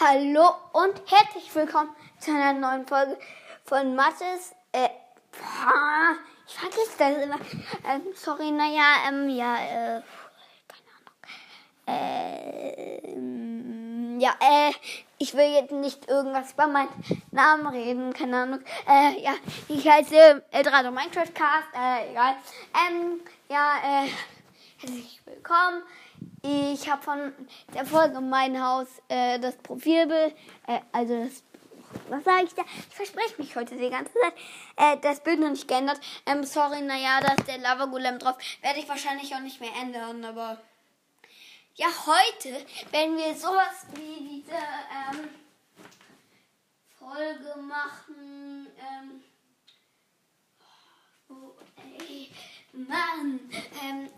Hallo und herzlich willkommen zu einer neuen Folge von Mathis. Äh, ich vergesse das immer. Ähm, sorry, naja, ähm, ja, äh, keine Ahnung. Äh, ja, äh, ich will jetzt nicht irgendwas über meinen Namen reden, keine Ahnung. Äh, ja, ich heiße Eldrado Minecraft Cast, äh, egal. Ähm, ja, äh, herzlich willkommen. Ich habe von der Folge Mein Haus äh, das Profilbild, äh, also das, was sage ich da? Ich verspreche mich heute die ganze Zeit. Äh, das Bild noch nicht geändert. Ähm, sorry, naja, da ist der Lava Golem drauf. Werde ich wahrscheinlich auch nicht mehr ändern, aber ja, heute werden wir sowas wie diese ähm, Folge machen. Ähm, oh, ey, Mann. Ähm,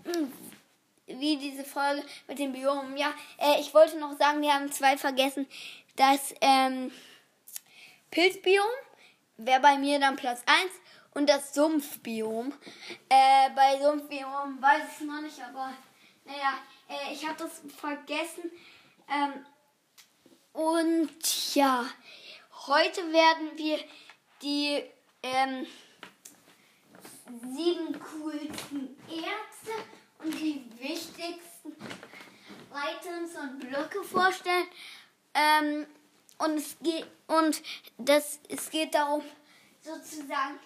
wie diese Folge mit dem Biom. Ja, äh, ich wollte noch sagen, wir haben zwei vergessen. Das ähm, Pilzbiom wäre bei mir dann Platz 1 und das Sumpfbiom. Äh, bei Sumpfbiom weiß ich noch nicht, aber naja, äh, ich habe das vergessen. Ähm, und ja, heute werden wir die ähm, sieben coolsten Ärzte und die wichtigsten Items und Blöcke vorstellen. Ähm, und es geht und das es geht darum, sozusagen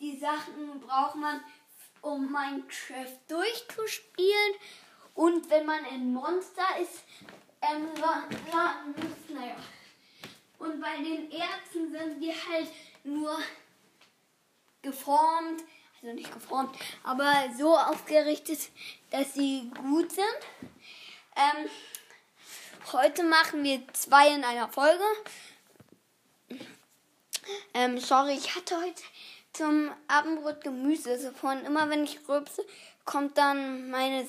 die Sachen braucht man, um Minecraft durchzuspielen. Und wenn man ein Monster ist, ähm, naja. Und bei den Ärzten sind die halt nur geformt, also nicht geformt, aber so aufgerichtet, dass sie gut sind. Ähm, heute machen wir zwei in einer Folge. Ähm, sorry, ich hatte heute zum Abendbrot Gemüse. Also von immer wenn ich rülpse, kommt dann meine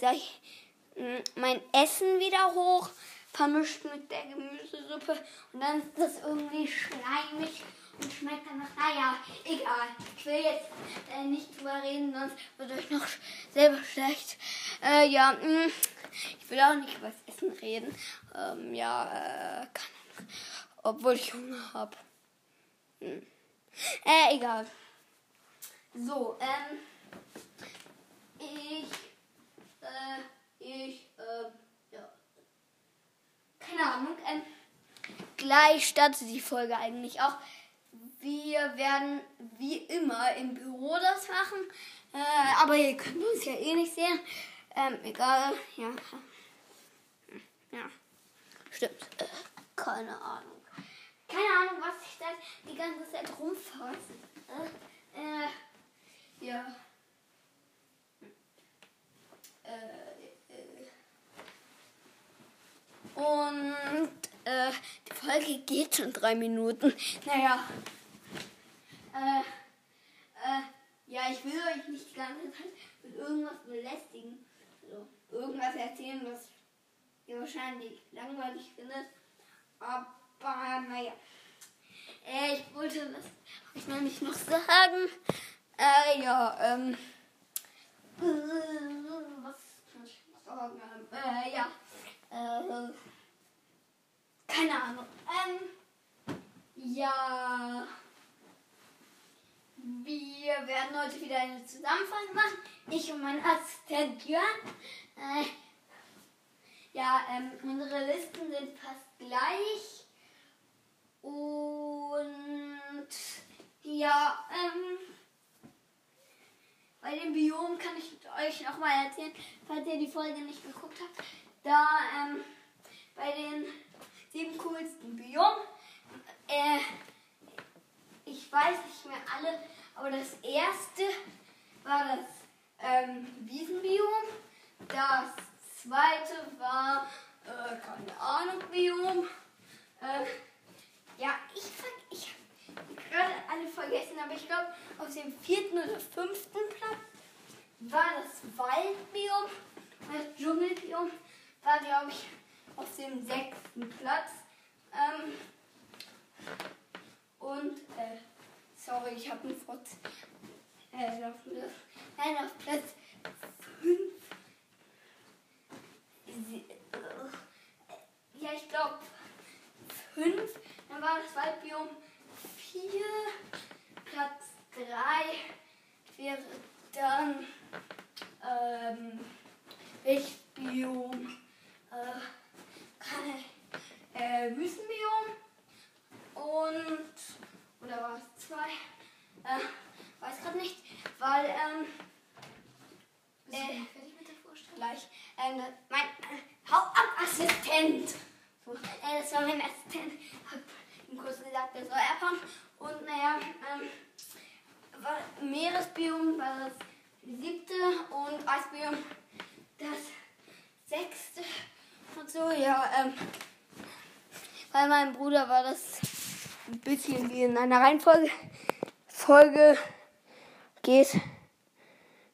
mein Essen wieder hoch, vermischt mit der Gemüsesuppe und dann ist das irgendwie schleimig und schmeckt dann nach, naja, egal. Ich will jetzt äh, nicht drüber reden, sonst wird euch noch selber schlecht. Äh, ja, mh, mm, ich will auch nicht über das Essen reden. Ähm, ja, äh, Ahnung. Obwohl ich Hunger habe. Hm. Äh, egal. So, ähm, ich, äh, ich, äh, ja. Keine Ahnung, ähm, gleich startet die Folge eigentlich auch. Wir werden wie immer im Büro das machen. Äh, aber ihr könnt uns ja eh nicht sehen. Ähm, egal. Ja. Ja. Stimmt. Äh, keine Ahnung. Keine Ahnung, was ich da die ganze Zeit rumfasse. Äh, äh, ja. Äh, äh. Und äh, die Folge geht schon drei Minuten. Naja, äh, äh, ja, ich will euch nicht die ganze Zeit mit irgendwas belästigen. Also, irgendwas erzählen, was ihr wahrscheinlich langweilig findet. Aber naja. Äh, ich wollte das habe ich noch nicht noch sagen. Äh, ja, ähm. Was kann ich sagen? Äh, ja. Äh, keine Ahnung. Ähm. Ja. Wir werden heute wieder eine Zusammenfassung machen. Ich und mein Assistent Jörn. Äh, ja, ähm, unsere Listen sind fast gleich. Und ja, ähm, bei dem Biom kann ich euch noch mal erzählen, falls ihr die Folge nicht geguckt habt. Da ähm, bei den sieben coolsten Biom, äh, ich weiß nicht mehr alle, aber das erste war das ähm, Wiesenbiom. Das zweite war, äh, keine Ahnung, Biom. Äh, ja, ich, ich habe gerade alle vergessen, aber ich glaube, auf dem vierten oder fünften Platz war das Waldbiom. Das Dschungelbiom war, glaube ich, auf dem sechsten Platz. Ähm, und, äh, sorry, ich habe einen Fotz. Äh, auf, nein, auf Platz 5. Ja, ich glaube, 5. Dann war das Waldbiom 4. Platz 3 wäre dann ähm, Wildbiom, äh, äh, Wüstenbiom und, oder war es 2? Äh, weiß gerade nicht, weil, ähm, Bist Äh, fertig mit der Vorstellung? gleich, ähm, mein äh, Hauptassistent, so, äh, das war mein Assistent, hab ihm kurz gesagt, der soll abhauen und naja, ähm, war Meeresbiom war das siebte und Eisbiom das sechste und so, ja, ähm, bei meinem Bruder war das ein bisschen wie in einer Reihenfolge. Folge geht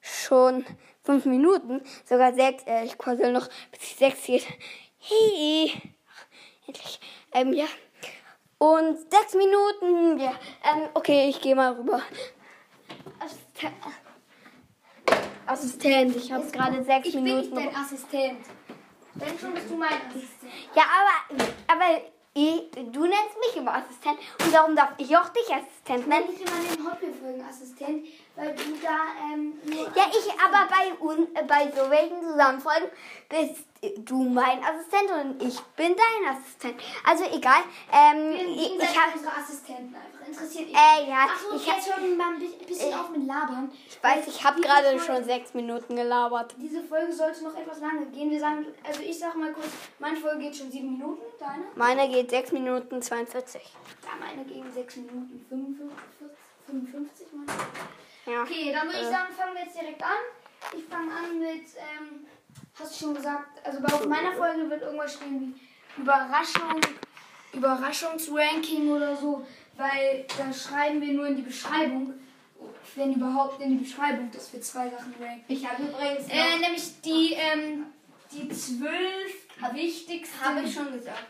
schon fünf Minuten, sogar sechs. Äh, ich quasi noch bis die sechs geht. Hey, endlich. Ähm, ja. Und sechs Minuten. Ja. Ähm, okay, ich gehe mal rüber. Assistent. Assistent, ich habe gerade sechs Ich bin nicht Minuten. dein Assistent. Wenn schon bist du mein Assistent. Ja, aber, aber ich, du nennst mich immer Assistent und darum darf ich auch dich Assistent nennen. Nenn ich immer den Hotwheel-Folgen-Assistent, weil du da ähm. Ja, ich aber bei, un, äh, bei so welchen Zusammenfolgen bist du mein Assistent und ich bin dein Assistent. Also egal. Ähm, ich, ich habe unsere Assistenten einfach. Interessiert. Äh, ja, Achso, ich ich jetzt hören mal ein bi- bisschen Äh, auf mit Labern. ich weiß, ich habe gerade Folge- schon sechs Minuten gelabert. Diese Folge sollte noch etwas lange gehen. Wir sagen, also ich sag mal kurz, meine Folge geht schon sieben Minuten, deine? Meine geht sechs Minuten 42. Ja, meine gegen sechs Minuten 55, 55 meine ich. Ja. Okay, dann würde ich Äh. sagen, fangen wir jetzt direkt an. Ich fange an mit, ähm, hast du schon gesagt, also bei auf meiner Folge wird irgendwas stehen wie Überraschung, Überraschungsranking oder so, weil da schreiben wir nur in die Beschreibung, wenn überhaupt in die Beschreibung, dass wir zwei Sachen ranken. Ich habe übrigens Äh, nämlich die, ähm, die zwölf wichtigsten. habe ich schon gesagt.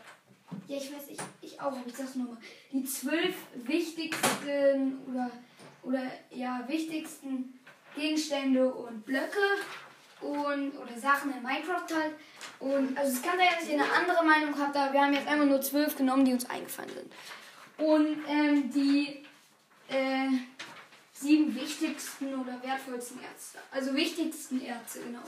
Ja, ich weiß, ich, ich auch, aber ich sag's nochmal. Die zwölf wichtigsten oder, oder ja, wichtigsten Gegenstände und Blöcke und oder Sachen in Minecraft halt. Und also es kann sein, dass ihr eine andere Meinung habt, aber wir haben jetzt einfach nur zwölf genommen, die uns eingefallen sind. Und ähm, die äh, sieben wichtigsten oder wertvollsten Ärzte. Also wichtigsten Ärzte, genau.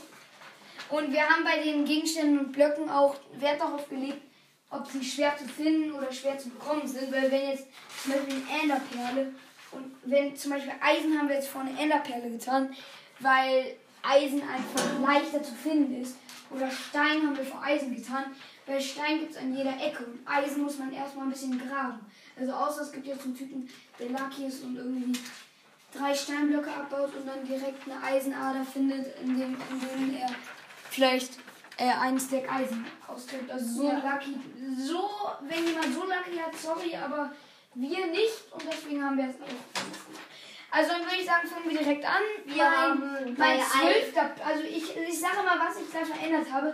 Und wir haben bei den Gegenständen und Blöcken auch Wert darauf gelegt, ob sie schwer zu finden oder schwer zu bekommen sind. Weil wenn jetzt zum Beispiel eine Enderperle und wenn zum Beispiel Eisen haben wir jetzt vor eine Enderperle getan, weil Eisen einfach leichter zu finden ist. Oder Stein haben wir vor Eisen getan, weil Stein gibt es an jeder Ecke und Eisen muss man erstmal ein bisschen graben. Also außer es gibt jetzt einen Typen, der lucky ist und irgendwie drei Steinblöcke abbaut und dann direkt eine Eisenader findet, in dem, in dem er vielleicht äh, einen Stack Eisen auskriegt. Also so Ja. lucky. So, wenn jemand so lucky hat, sorry, aber wir nicht und deswegen haben wir es auch. Also dann würde ich sagen, fangen wir direkt an. Wir mein, haben bei zwölfter, also ich, ich sage mal, was ich da verändert habe.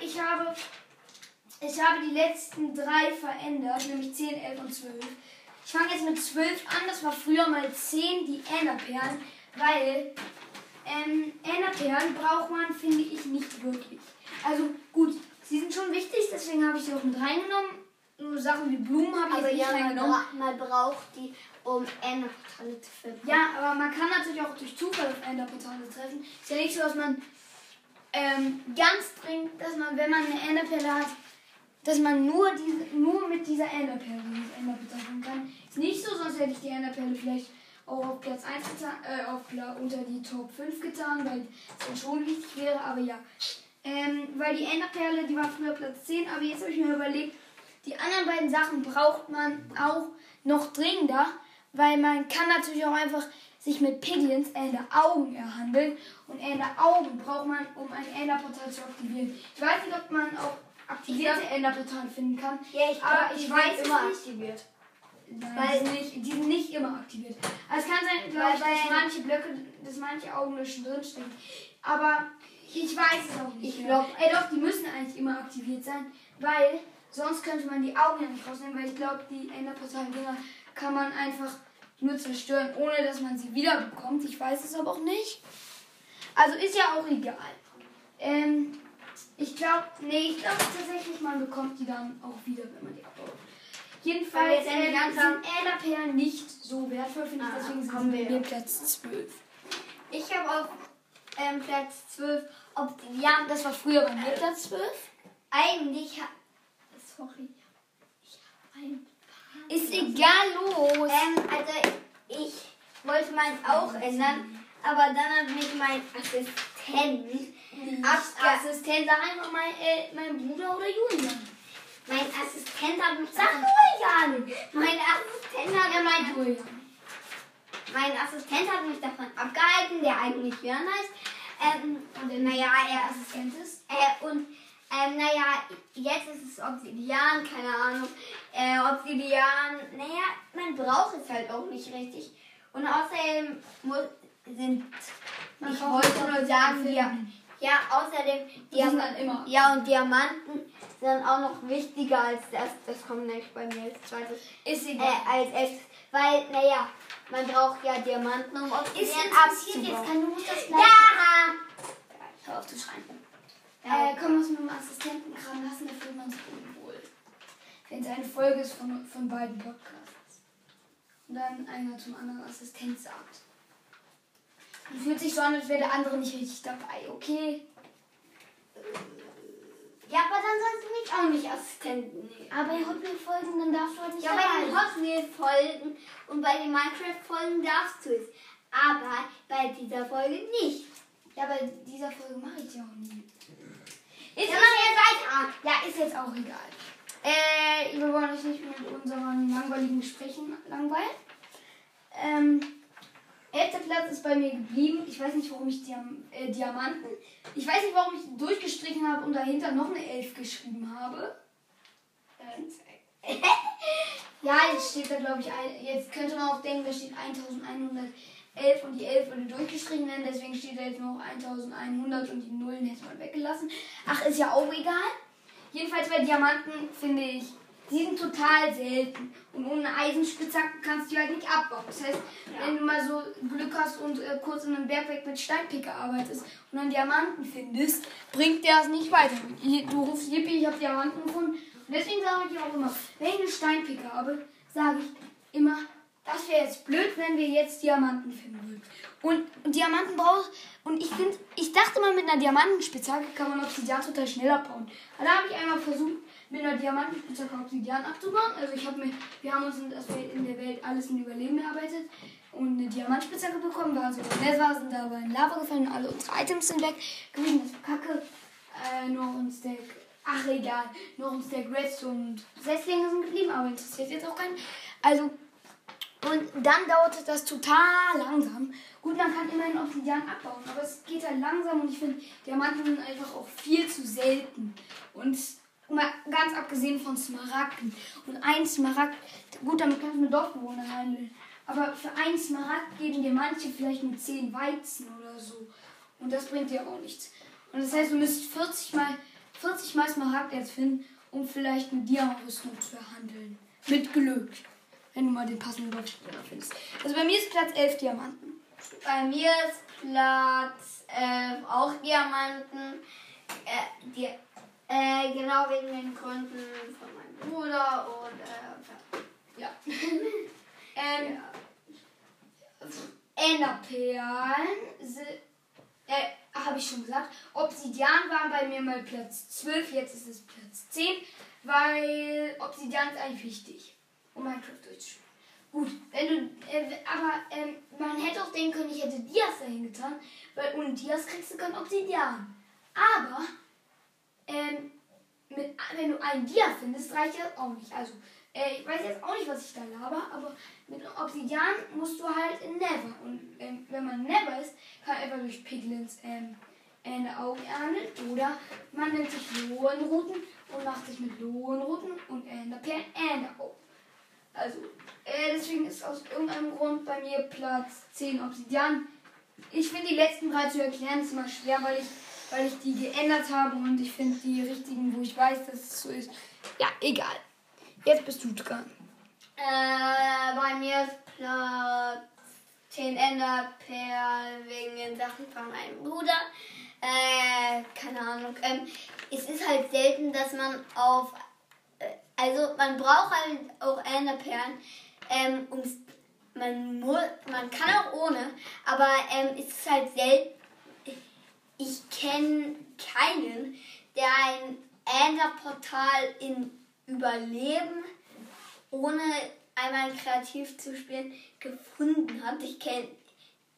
Ich habe, ich habe die letzten drei verändert, nämlich 10, 11 und 12. Ich fange jetzt mit 12 an, das war früher mal 10, die Enderperlen, weil ähm, Enderperlen braucht man, finde ich, nicht wirklich. Also gut, sie sind schon wichtig, deswegen habe ich sie auch mit reingenommen. Nur Sachen wie Blumen habe ich Aber jetzt nicht ja, reingenommen. man braucht die, um Enderportale zu finden. Ja, aber man kann natürlich auch durch Zufall auf Enderportale treffen. Ist ja nicht so, dass man ähm, ganz dringend, dass man, wenn man eine Enderperle hat, dass man nur, diese, nur mit dieser Enderperle dieses Enderportal finden kann. Ist nicht so, sonst hätte ich die Enderperle vielleicht auch auf Platz 1 getan, äh, auf, unter die Top 5 getan, weil es dann schon wichtig wäre, aber ja. Ähm, weil die Enderperle, die war früher Platz 10, aber jetzt habe ich mir überlegt, die anderen beiden Sachen braucht man auch noch dringender, weil man kann natürlich auch einfach sich mit Piglins Ender Augen erhandeln und Ender Augen braucht man, um ein Enderportal zu aktivieren. Ich weiß nicht, ob man auch aktivierte Enderportale finden kann. Ja, ich aber glaub, die ich sind weiß es immer nicht. aktiviert. Nein, Weil- die, sind nicht, die sind nicht immer aktiviert. Also es kann sein, glaube Weil ich, dass manche Blöcke, dass manche Augenlöschen drinstecken. Aber ich weiß es auch nicht. Ich mehr. glaub- Ey, doch, die müssen eigentlich immer aktiviert sein, weil sonst könnte man die Augen ja nicht rausnehmen, weil ich glaube, die Enderportal-Dinger kann man einfach nur zerstören, ohne dass man sie wiederbekommt. Ich weiß es aber auch nicht. Also ist ja auch egal. Ähm, ich glaube, nee, ich glaube tatsächlich, man bekommt die dann auch wieder, wenn man die abbaut. Jedenfalls äh, sind die ganzen- Äderperlen nicht so wertvoll, finde ich. Ah, Deswegen sind wir ja. Platz 12. Ich habe auf ähm, Platz 12 Obsidian. Das war früher bei mir Platz 12. Eigentlich ha Sorry. Ist egal los. Ähm, also ich wollte meins auch ändern, aber dann hat mich mein Assistent Assistent, sag einfach mal äh, mein Bruder oder Julian. mein Assistent hat mich Sag Julian! mein Assistent hat mich, Julian. mein Assistent hat mich davon abgehalten, der eigentlich Jörn heißt. Ähm, und naja, er Assistent ist. Äh, und ähm, naja, jetzt ist es Obsidian, keine Ahnung. Äh, Obsidian, naja, man braucht es halt auch nicht richtig. Und außerdem muss, sind, Man ich wollte nur sagen, ja, ja, außerdem, Diama- halt immer. ja, und Diamanten sind auch noch wichtiger als das. Das kommt nämlich bei mir als zweites. Ist Äh, egal. als erstes, weil, naja, man braucht ja Diamanten, um Obsidian interessiert jetzt abzubauen. kein, du das gleich. Ja! Hör auf zu schreien. Ja. Äh, komm aus mit dem Assistenten dran lassen, da fühlt man sich unwohl. Wenn es eine Folge ist von, von beiden Podcasts. Und dann einer zum anderen Assistent sagt. Man fühlt sich so an, als wäre der andere nicht richtig dabei, okay? Ja, aber dann sollst du mich auch nicht Assistenten nehmen. Aber er hat mir folgen, dann darfst du halt nicht Ja, bei den dabei. Hot Wheels Folgen und bei den Minecraft Folgen darfst du es. Aber bei dieser Folge nicht. Ja, bei dieser Folge mache ich ja auch nie. Ist Ja, jetzt weiter. Ja, ist jetzt auch egal. Äh, wir wollen euch nicht mit unseren langweiligen Gesprächen langweilen. Ähm, elfter Platz ist bei mir geblieben. Ich weiß nicht, warum ich Diam äh, Diamanten. Ich weiß nicht, warum ich durchgestrichen habe und dahinter noch eine Elf geschrieben habe. Ähm, ja, jetzt steht da, glaube ich, ein, jetzt könnte man auch denken, da steht 1111 und die 11 würde durchgestrichen werden, deswegen steht da jetzt noch 1100 und die Nullen hätte man weggelassen. Ach, ist ja auch egal. Jedenfalls bei Diamanten finde ich, die sind total selten. Und ohne Eisenspitzhacken kannst du die halt nicht abbauen. Das heißt, wenn du mal so Glück hast und äh, kurz in einem Bergwerk mit Steinpicker arbeitest und dann Diamanten findest, bringt dir das nicht weiter. Du rufst Yippie, ich habe Diamanten gefunden. Und deswegen sage ich auch immer, wenn ich eine Steinpicker habe, sage ich immer, das wäre jetzt blöd, wenn wir jetzt Diamanten finden würden. Und, und Diamanten brauchst und ich finde, ich dachte mal mit einer Diamantenspitzhacke kann man Obsidian total schnell abbauen. Aber da habe ich einmal versucht, mit einer Diamantenspitzhacke Obsidian abzubauen. Also ich habe mir, wir haben uns in, der Welt alles in Überleben erarbeitet und eine Diamantspitzhacke bekommen, waren so im Nether, sind dabei in Lava gefallen und alle unsere Items sind weg gewesen. Das war kacke. Äh, noch ein Stack. Ach egal, noch ein Stack Redstone und Setzlinge sind geblieben, aber interessiert jetzt auch keinen. Also und dann dauerte das total langsam. Gut, man kann immerhin Obsidian abbauen, aber es geht halt langsam und ich finde, Diamanten sind einfach auch viel zu selten. Und mal ganz abgesehen von Smaragden. Und ein Smaragd, gut, damit kannst du mit Dorfbewohnern handeln. Aber für einen Smaragd geben dir manche vielleicht nur 10 Weizen oder so. Und das bringt dir auch nichts. Und das heißt, du müsst 40 mal, 40 mal Smaragderz finden, um vielleicht eine Diamant-Rüstung zu erhandeln. Mit Glück. Wenn du mal den passenden Dorfbewohner findest. Also bei mir ist Platz 11 Diamanten. Bei mir ist Platz äh, auch Diamanten. Äh, die, äh, genau wegen den Gründen von meinem Bruder und äh, Ja. ähm, Enderperlen si- äh, habe ich schon gesagt. Obsidian war bei mir mal Platz 12, jetzt ist es Platz 10, weil Obsidian ist eigentlich wichtig, um Minecraft durchzuspielen. Gut, wenn du, äh, aber ähm, man hätte auch denken können, ich hätte Dias dahin getan, weil ohne Dias kriegst du kein Obsidian. Aber ähm, mit, wenn du einen Dia findest, reicht das auch nicht. Also, äh, ich weiß jetzt auch nicht, was ich da laber, aber mit Obsidian musst du halt in Never. Und ähm, wenn man Never ist, kann man einfach durch Piglins ähm, Ende Augen ernten. Oder man nimmt sich Lohenruten und macht sich mit Lohenruten und Enderperlen Ende Augen. Also, äh, deswegen ist aus irgendeinem Grund bei mir Platz 10 Obsidian. Ich finde die letzten drei zu erklären ist immer schwer, weil ich, weil ich die geändert habe und ich finde die richtigen, wo ich weiß, dass es so ist. Ja, egal. Jetzt bist du dran. Äh, bei mir ist Platz 10 Enderperl wegen den Sachen von meinem Bruder. Äh, keine Ahnung. Ähm, es ist halt selten, dass man auf. Also man braucht halt auch Enderperlen, ähm, ums, man man kann auch ohne, aber ähm, es ist halt selten. Ich kenne keinen, der ein Enderportal in Überleben ohne einmal kreativ zu spielen gefunden hat. Ich kenne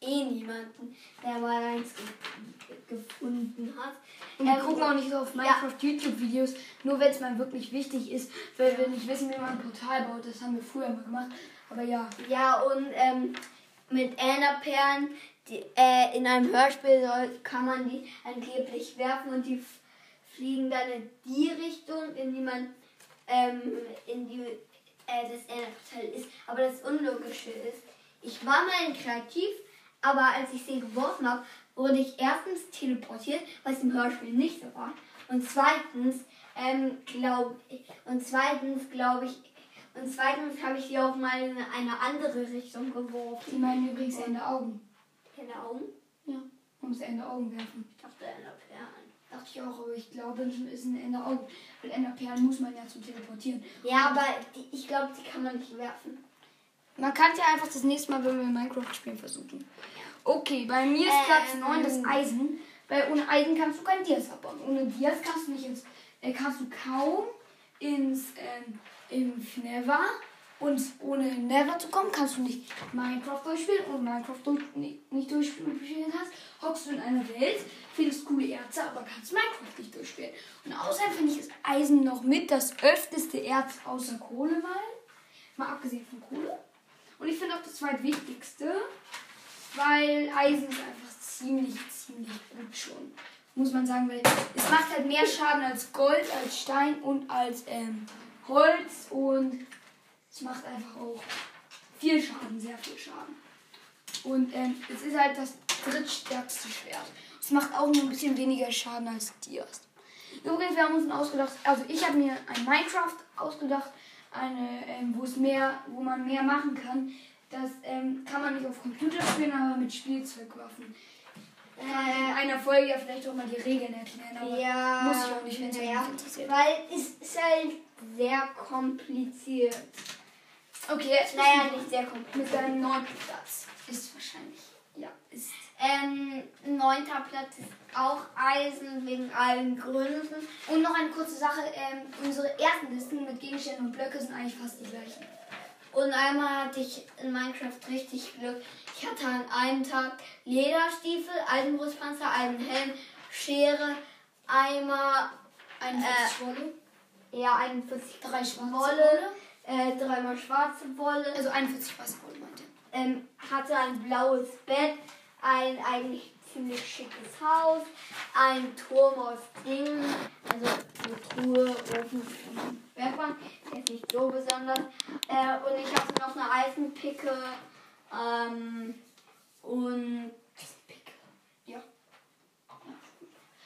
eh niemanden, der mal eins ge gefunden hat. Und wir Ähm, gucken auch nicht so auf Minecraft YouTube-Videos, nur wenn es mal wirklich wichtig ist, weil wir nicht wissen, wie man ein Portal baut. Das haben wir früher mal gemacht. Aber ja, Ja, und ähm, mit Enderperlen die, äh, in einem Hörspiel soll, kann man die angeblich werfen und die fliegen dann in die Richtung, in die man ähm, in die äh, das Enderportal ist. Aber das Unlogische ist, ich war mal in kreativ, aber als ich sie geworfen habe, wurde ich erstens teleportiert, was im Hörspiel nicht so war. Und zweitens, ähm, glaub, und zweitens glaube ich, und zweitens habe ich sie auch mal in eine andere Richtung geworfen. die meinen übrigens Ende Augen. Keine Augen? Ja, man muss Ende Augen werfen. Ich dachte Enderperlen. Dachte ich auch, aber ich glaube, es ist ein Ende Augen. Weil Enderperlen muss man ja zum Teleportieren. Ja, aber die, ich glaube, die kann man nicht werfen. Man kann ja einfach das nächste Mal, wenn wir Minecraft spielen, versuchen. Okay, bei mir ist Platz Ähm. 9 das Eisen. Weil ohne Eisen kannst du kein Dias abbauen. Ohne Dias kannst du nicht ins, äh, kannst du kaum ins ähm, im Nether. Und ohne Nether zu kommen, kannst du nicht Minecraft durchspielen. Und Minecraft durch, nicht, nicht durchspielen kannst, hockst du in einer Welt, findest coole Erze, aber kannst Minecraft nicht durchspielen. Und außerdem finde ich ist Eisen noch mit das öfteste Erz außer Kohle mal. Mal abgesehen von Kohle. Und ich finde auch das zweitwichtigste, weil Eisen ist einfach ziemlich, ziemlich gut schon. Muss man sagen, weil es macht halt mehr Schaden als Gold, als Stein und als ähm, Holz und es macht einfach auch viel Schaden, sehr viel Schaden. Und ähm, es ist halt das drittstärkste Schwert. Es macht auch nur ein bisschen weniger Schaden als Dias. Übrigens, wir haben uns ausgedacht, also ich habe mir ein Minecraft ausgedacht, eine, ähm, wo es mehr, wo man mehr machen kann. Das ähm, kann man nicht auf Computer spielen, aber mit Spielzeugwaffen. Kann in einer Folge ja vielleicht auch mal die Regeln erklären, aber Ja, muss ich auch nicht, wenn es naja, interessiert. Weil es ist halt sehr kompliziert. Okay, jetzt Naja, nicht sehr kompliziert. mit deinem neunten Platz. Ist wahrscheinlich, ja, ist Ähm, neunter Platz ist auch Eisen wegen allen Gründen. Und noch eine kurze Sache, ähm, unsere ersten Listen mit Gegenständen und Blöcke sind eigentlich fast die gleichen. Und einmal hatte ich in Minecraft richtig Glück. Ich hatte an einem Tag Lederstiefel, Eisenbrustpanzer, Eisenhelm, Schere, Eimer, Eine Äh, Wolle, ja, 41 drei schwarze Wolle, äh, dreimal schwarze Wolle, Also 41 weiße Wolle meinte. ähm, hatte ein blaues Bett, ein eigentlich ziemlich schickes Haus, ein Turm aus Dingen, also eine Truhe, Ofen und Werkbank, jetzt nicht so besonders. Äh, und ich hatte noch eine Eisenpicke ähm, und Ja.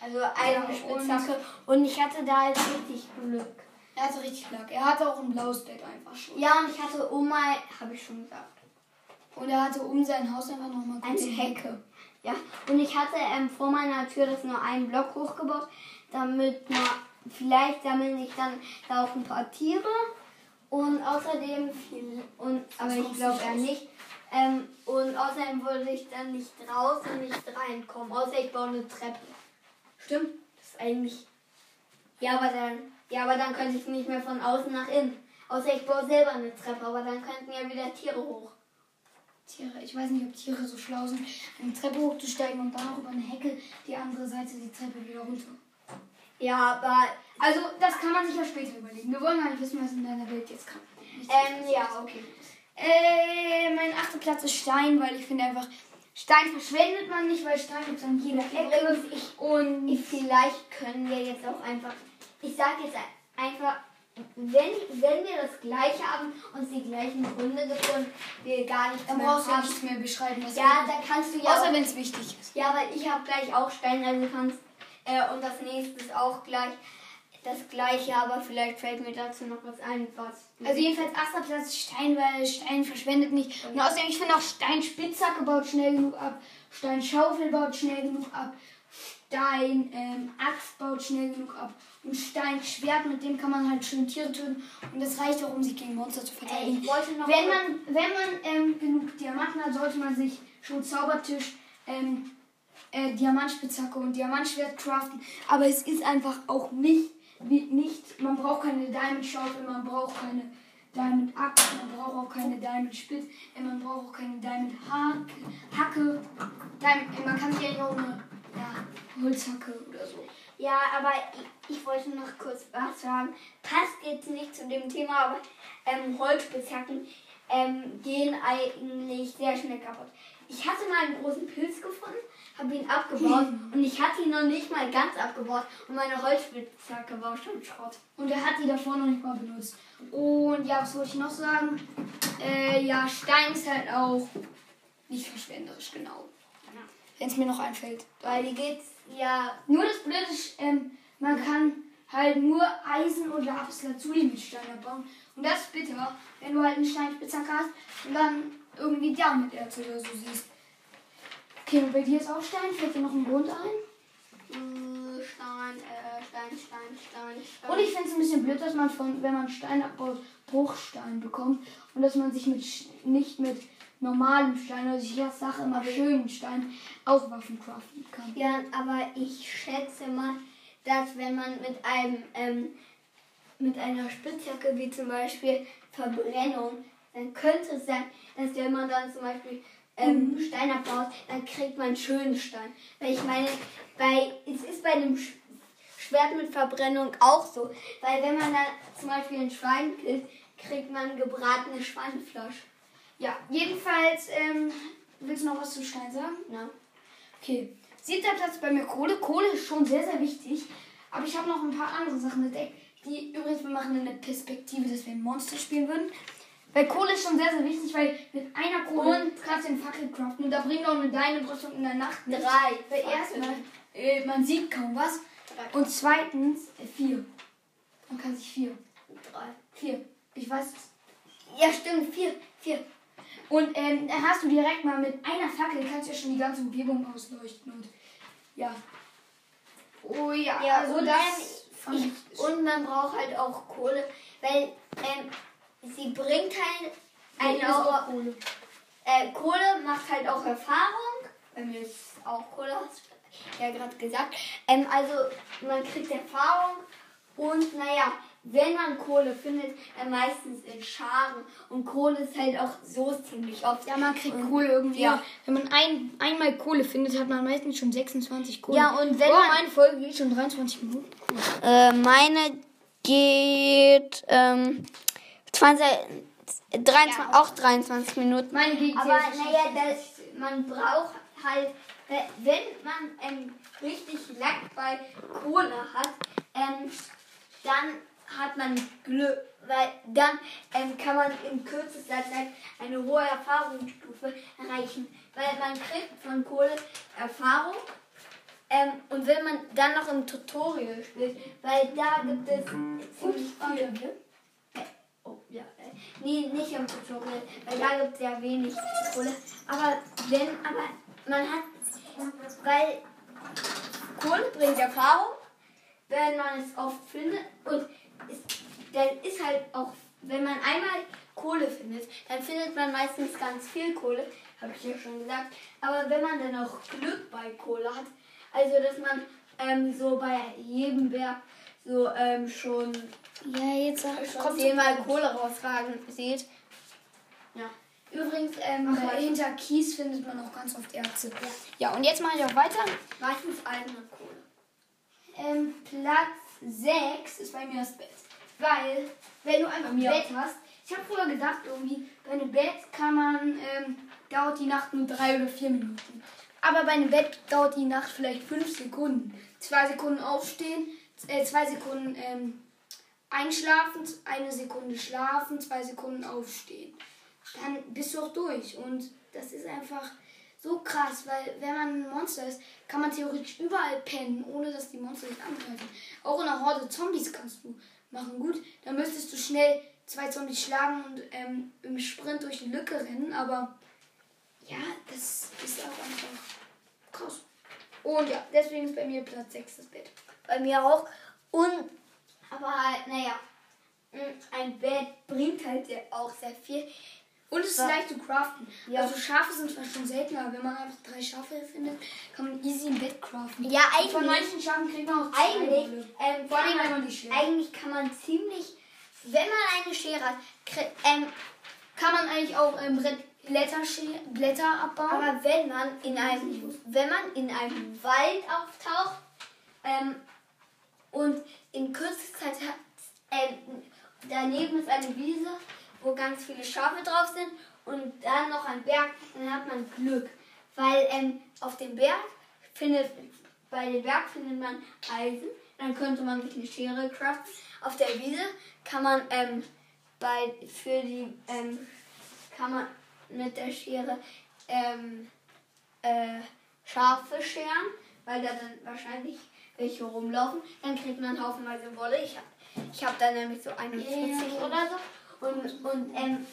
also eine Spitzhacke und ich hatte da jetzt richtig Glück. Er hatte richtig Glück. Er hatte auch ein blaues Bett einfach schon. Ja, und ich hatte Oma, habe ich schon gesagt. Und er hatte um sein Haus einfach nochmal Eine Hecke. Ja, und ich hatte ähm, vor meiner Tür das nur einen Block hochgebaut, damit man, vielleicht sammeln sich dann da auch ein paar Tiere. Und außerdem viel, und, aber ich glaube eher nicht. Ähm, und außerdem würde ich dann nicht raus und nicht reinkommen, außer ich baue eine Treppe. Stimmt, das ist eigentlich. Ja, aber dann, ja, aber dann könnte ich nicht mehr von außen nach innen. Außer ich baue selber eine Treppe, aber dann könnten ja wieder Tiere hoch. Tiere. Ich weiß nicht, ob Tiere so schlau sind, eine Treppe hochzusteigen und dann über eine Hecke die andere Seite die Treppe wieder runter. Ja, aber Also, das kann man sich ja später überlegen. Wir wollen gar nicht wissen, was in deiner Welt jetzt kann. Ähm, ja, okay. Äh, mein achter Platz ist Stein, weil ich finde einfach, Stein verschwendet man nicht, weil Stein gibt es an jeder Ecke. Ich, Und ich, vielleicht können wir jetzt auch einfach, ich sage jetzt einfach, wenn, wenn wir das Gleiche haben, uns die gleichen Gründe und wir gar nichts dann mehr brauchst du haben. nichts mehr beschreiben, was Ja, du dann kannst du ja Außer wenn es wichtig ist. ja, weil ich habe gleich auch Stein, also kannst, äh, und das nächste ist auch gleich das Gleiche, aber vielleicht fällt mir dazu noch was ein, was... Also jedenfalls achter Platz Stein, weil Stein verschwendet nicht. Und außerdem, ich finde auch Steinspitzhacke baut schnell genug ab. Steinschaufel baut schnell genug ab. Stein, ähm, Axt baut schnell genug ab. Und Stein, Schwert, mit dem kann man halt schön Tiere töten. Und das reicht auch, um sich gegen Monster zu Ey, verteidigen. noch Wenn man, wenn man ähm, genug Diamanten hat, sollte man sich schon Zaubertisch, ähm, äh, Diamantspitzhacke und Diamantschwert craften. Aber es ist einfach auch nicht, wie, nicht man braucht keine Diamond Schaufel, man braucht keine Diamond Axt, man braucht auch keine Diamond Spitz, äh, man braucht auch keine Diamond Hacke. Diamond, äh, man kann sich eigentlich auch eine ja, Holzhacke oder so. Ja, aber ich, ich wollte noch kurz was sagen. Passt jetzt nicht zu dem Thema, aber ähm, Holzspitzhacken ähm, gehen eigentlich sehr schnell kaputt. Ich hatte mal einen großen Pilz gefunden, habe ihn abgebaut und ich hatte ihn noch nicht mal ganz abgebaut und meine Holzspitzhacke war schon Schrott. Und er hat die davor noch nicht mal benutzt. Und ja, was wollte ich noch sagen? Äh, ja, Stein ist halt auch nicht verschwenderisch, genau. Wenn es mir noch einfällt. Weil die geht's ja. Nur das Blöde ist, ähm, man kann halt nur Eisen und Lapislazuli mit Stein abbauen. Und das ist bitter, wenn du halt einen Steinspitzhacke hast und dann irgendwie damit Erz oder so siehst. Okay, und bei dir ist auch Stein. Fällt dir noch ein Grund ein? äh, Stein, äh, Stein, Stein, Stein, Stein. Und ich finde es ein bisschen blöd, dass man von, wenn man Stein abbaut, Bruchstein bekommt und dass man sich mit nicht mit normalem Stein, also ich sage immer schönen Stein, auch Waffen craften kann. Ja, aber ich schätze mal, dass wenn man mit einem ähm, mit einer Spitzhacke wie zum Beispiel Verbrennung, dann könnte es sein, dass wenn man dann zum Beispiel ähm, Stein abbaut, dann kriegt man einen schönen Stein. Weil ich meine, bei es ist bei dem Sch Schwert mit Verbrennung auch so, weil wenn man dann zum Beispiel ein Schwein killt, kriegt man gebratene Schweinefleisch. Ja, jedenfalls, ähm, willst du noch was zum Stein sagen? Ja. Okay. Siebter Platz bei mir Kohle. Kohle ist schon sehr, sehr wichtig. Aber ich habe noch ein paar andere Sachen entdeckt, die übrigens, wir machen eine Perspektive, dass wir ein Monster spielen würden. Weil Kohle ist schon sehr, sehr wichtig, weil mit einer Kohle Und- kannst du den Fackel craften. Und da bringt auch eine deine Rüstung in der Nacht nichts. Drei. Weil erstmal, äh, man sieht kaum was. Drei. Und zweitens, äh, vier. Man kann sich vier. Drei. Vier. Ich weiß. Ja, stimmt. Vier. Vier. Und ähm, dann hast du direkt mal mit einer Fackel, kannst du ja schon die ganze Umgebung ausleuchten. Und ja. Oh ja, Ja, also und, das ähm, fand ich, ich. und man braucht halt auch Kohle, weil ähm, sie bringt halt Eine eine auch, Kohle. äh, Kohle macht halt auch Erfahrung. Bei mir ist auch Kohle, hast du ja gerade gesagt. Ähm, also man kriegt Erfahrung und naja, wenn man Kohle findet, dann meistens in Scharen. Und Kohle ist halt auch so ziemlich oft. Ja, man kriegt Und- Kohle irgendwie. Ja. Wenn man ein, einmal Kohle findet, hat man meistens schon 26 Kohle. Ja, und wenn oh, man- meine Folge geht schon 23 Minuten. Cool. Äh, meine geht ähm, 20, 23, Ja. auch 23 Minuten. Meine geht Aber naja, das, man braucht halt, äh, wenn man ähm, richtig Lack bei Kohle hat, ähm, dann hat man Glück, weil dann ähm, kann man in kürzester Zeit eine hohe Erfahrungsstufe erreichen. Weil man kriegt von Kohle Erfahrung ähm, und wenn man dann noch im Tutorial spielt, weil da gibt es ziemlich viel. Äh, Oh, ja. Äh, nee, nicht im Tutorial, weil da gibt es ja wenig Kohle. Aber wenn, aber man hat, weil Kohle bringt Erfahrung, wenn man es oft findet und es, dann ist halt auch, wenn man einmal Kohle findet, dann findet man meistens ganz viel Kohle, habe ich ja schon gesagt. Aber wenn man dann auch Glück bei Kohle hat, also dass man ähm, so bei jedem Berg so ähm, schon Ja, jetzt schon kommt zehnmal Kohle rausragen sieht. Ja. Übrigens, ähm, weiter. hinter Kies findet man auch ganz oft Erze. Ja, und jetzt mache ich auch weiter. Meistens eigene Kohle. Ähm, Platz 6 ist bei mir das Bett. Weil, wenn du einfach ein mir Bett hast, ich habe früher gedacht, irgendwie, bei einem Bett kann man, ähm, dauert die Nacht nur drei oder vier Minuten. Aber bei einem Bett dauert die Nacht vielleicht fünf Sekunden. Zwei Sekunden aufstehen, äh, zwei Sekunden ähm, einschlafen, eine Sekunde schlafen, zwei Sekunden aufstehen. Dann bist du auch durch. Und das ist einfach so krass, weil wenn man ein Monster ist, kann man theoretisch überall pennen, ohne dass die Monster dich angreifen. Auch in einer Horde Zombies kannst du machen. Gut, dann müsstest du schnell zwei Zombies schlagen und ähm, im Sprint durch die Lücke rennen, aber ja, das ist auch einfach krass. Und ja, deswegen ist bei mir Platz 6 das Bett. Bei mir auch. Und, aber halt, naja, ein Bett bringt halt sehr- auch sehr viel. Und es ist leicht zu craften. Ja. Also Schafe sind zwar schon seltener, aber wenn man einfach drei Schafe findet, kann man easy ein Bett craften. Ja, Und Von eigentlich, manchen Schafen kriegt man auch zwei eigentlich, ähm, Vor allem, man, die schlägt. eigentlich kann man ziemlich, wenn man eine Schere hat, ähm, Kann man eigentlich auch ähm, Brett- Blätter, Blätter abbauen? Aber wenn man in einem, wenn man in einem Wald auftaucht ähm, und in kürzester Zeit hat, ähm, daneben ist eine Wiese, wo ganz viele Schafe drauf sind und dann noch ein Berg, dann hat man Glück. Weil ähm, auf dem Berg findet, bei dem Berg findet man Eisen, dann könnte man sich eine Schere craften. Auf der Wiese kann man ähm, bei, für die, ähm, kann man mit der Schere ähm, äh, Schafe scheren, weil da dann wahrscheinlich welche rumlaufen. Dann kriegt man haufenweise Wolle. Ich habe ich hab da nämlich so 41 Ja. oder so. Und, und ähm,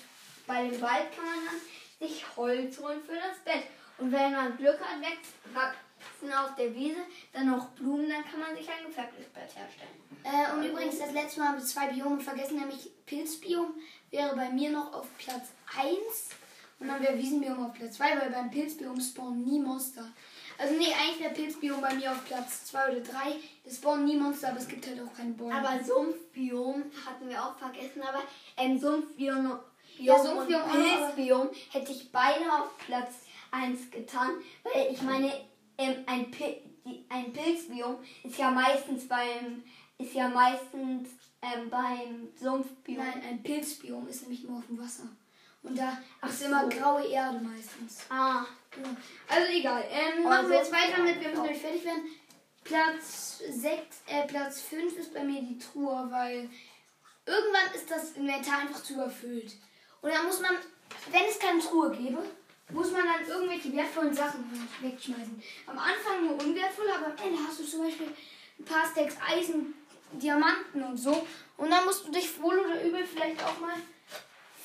bei dem Wald kann man dann sich Holz holen für das Bett. Und wenn man Glück hat, wächst, wachsen auf der Wiese dann noch Blumen, dann kann man sich ein gefärbtes Bett herstellen. Äh, und übrigens, das letzte Mal haben wir zwei Biome vergessen, nämlich Pilzbiom wäre bei mir noch auf Platz 1 und dann wäre Wiesenbiom auf Platz 2, weil beim Pilzbiom spawnen nie Monster. Also nee, eigentlich wäre Pilzbiom bei mir auf Platz 2 oder 3. Das spawnen nie Monster, aber es gibt halt auch keine Bäume. Aber Sumpfbiom hatten wir auch vergessen, aber ähm, Sumpfbiom, Ja, Biom Sumpfbiom und Pilzbiom hätte ich beide auf Platz 1 getan, weil ich meine, ähm, ein, Pil ein Pilzbiom ist ja meistens beim ist ja meistens ähm, beim Sumpfbiom. Nein, ein Pilzbiom ist nämlich nur auf dem Wasser. Und da Ach ist immer so. graue Erde meistens. Ah. Also egal. Ähm, machen wir so- jetzt weiter mit, wir müssen nämlich fertig werden. Platz 6, äh, Platz 5 ist bei mir die Truhe, weil irgendwann ist das Inventar einfach zu überfüllt. Und dann muss man, wenn es keine Truhe gäbe, muss man dann irgendwelche wertvollen Sachen wegschmeißen. Am Anfang nur unwertvoll, aber am Ende hast du zum Beispiel ein paar Stacks Eisen, Diamanten und so. Und dann musst du dich wohl oder übel vielleicht auch mal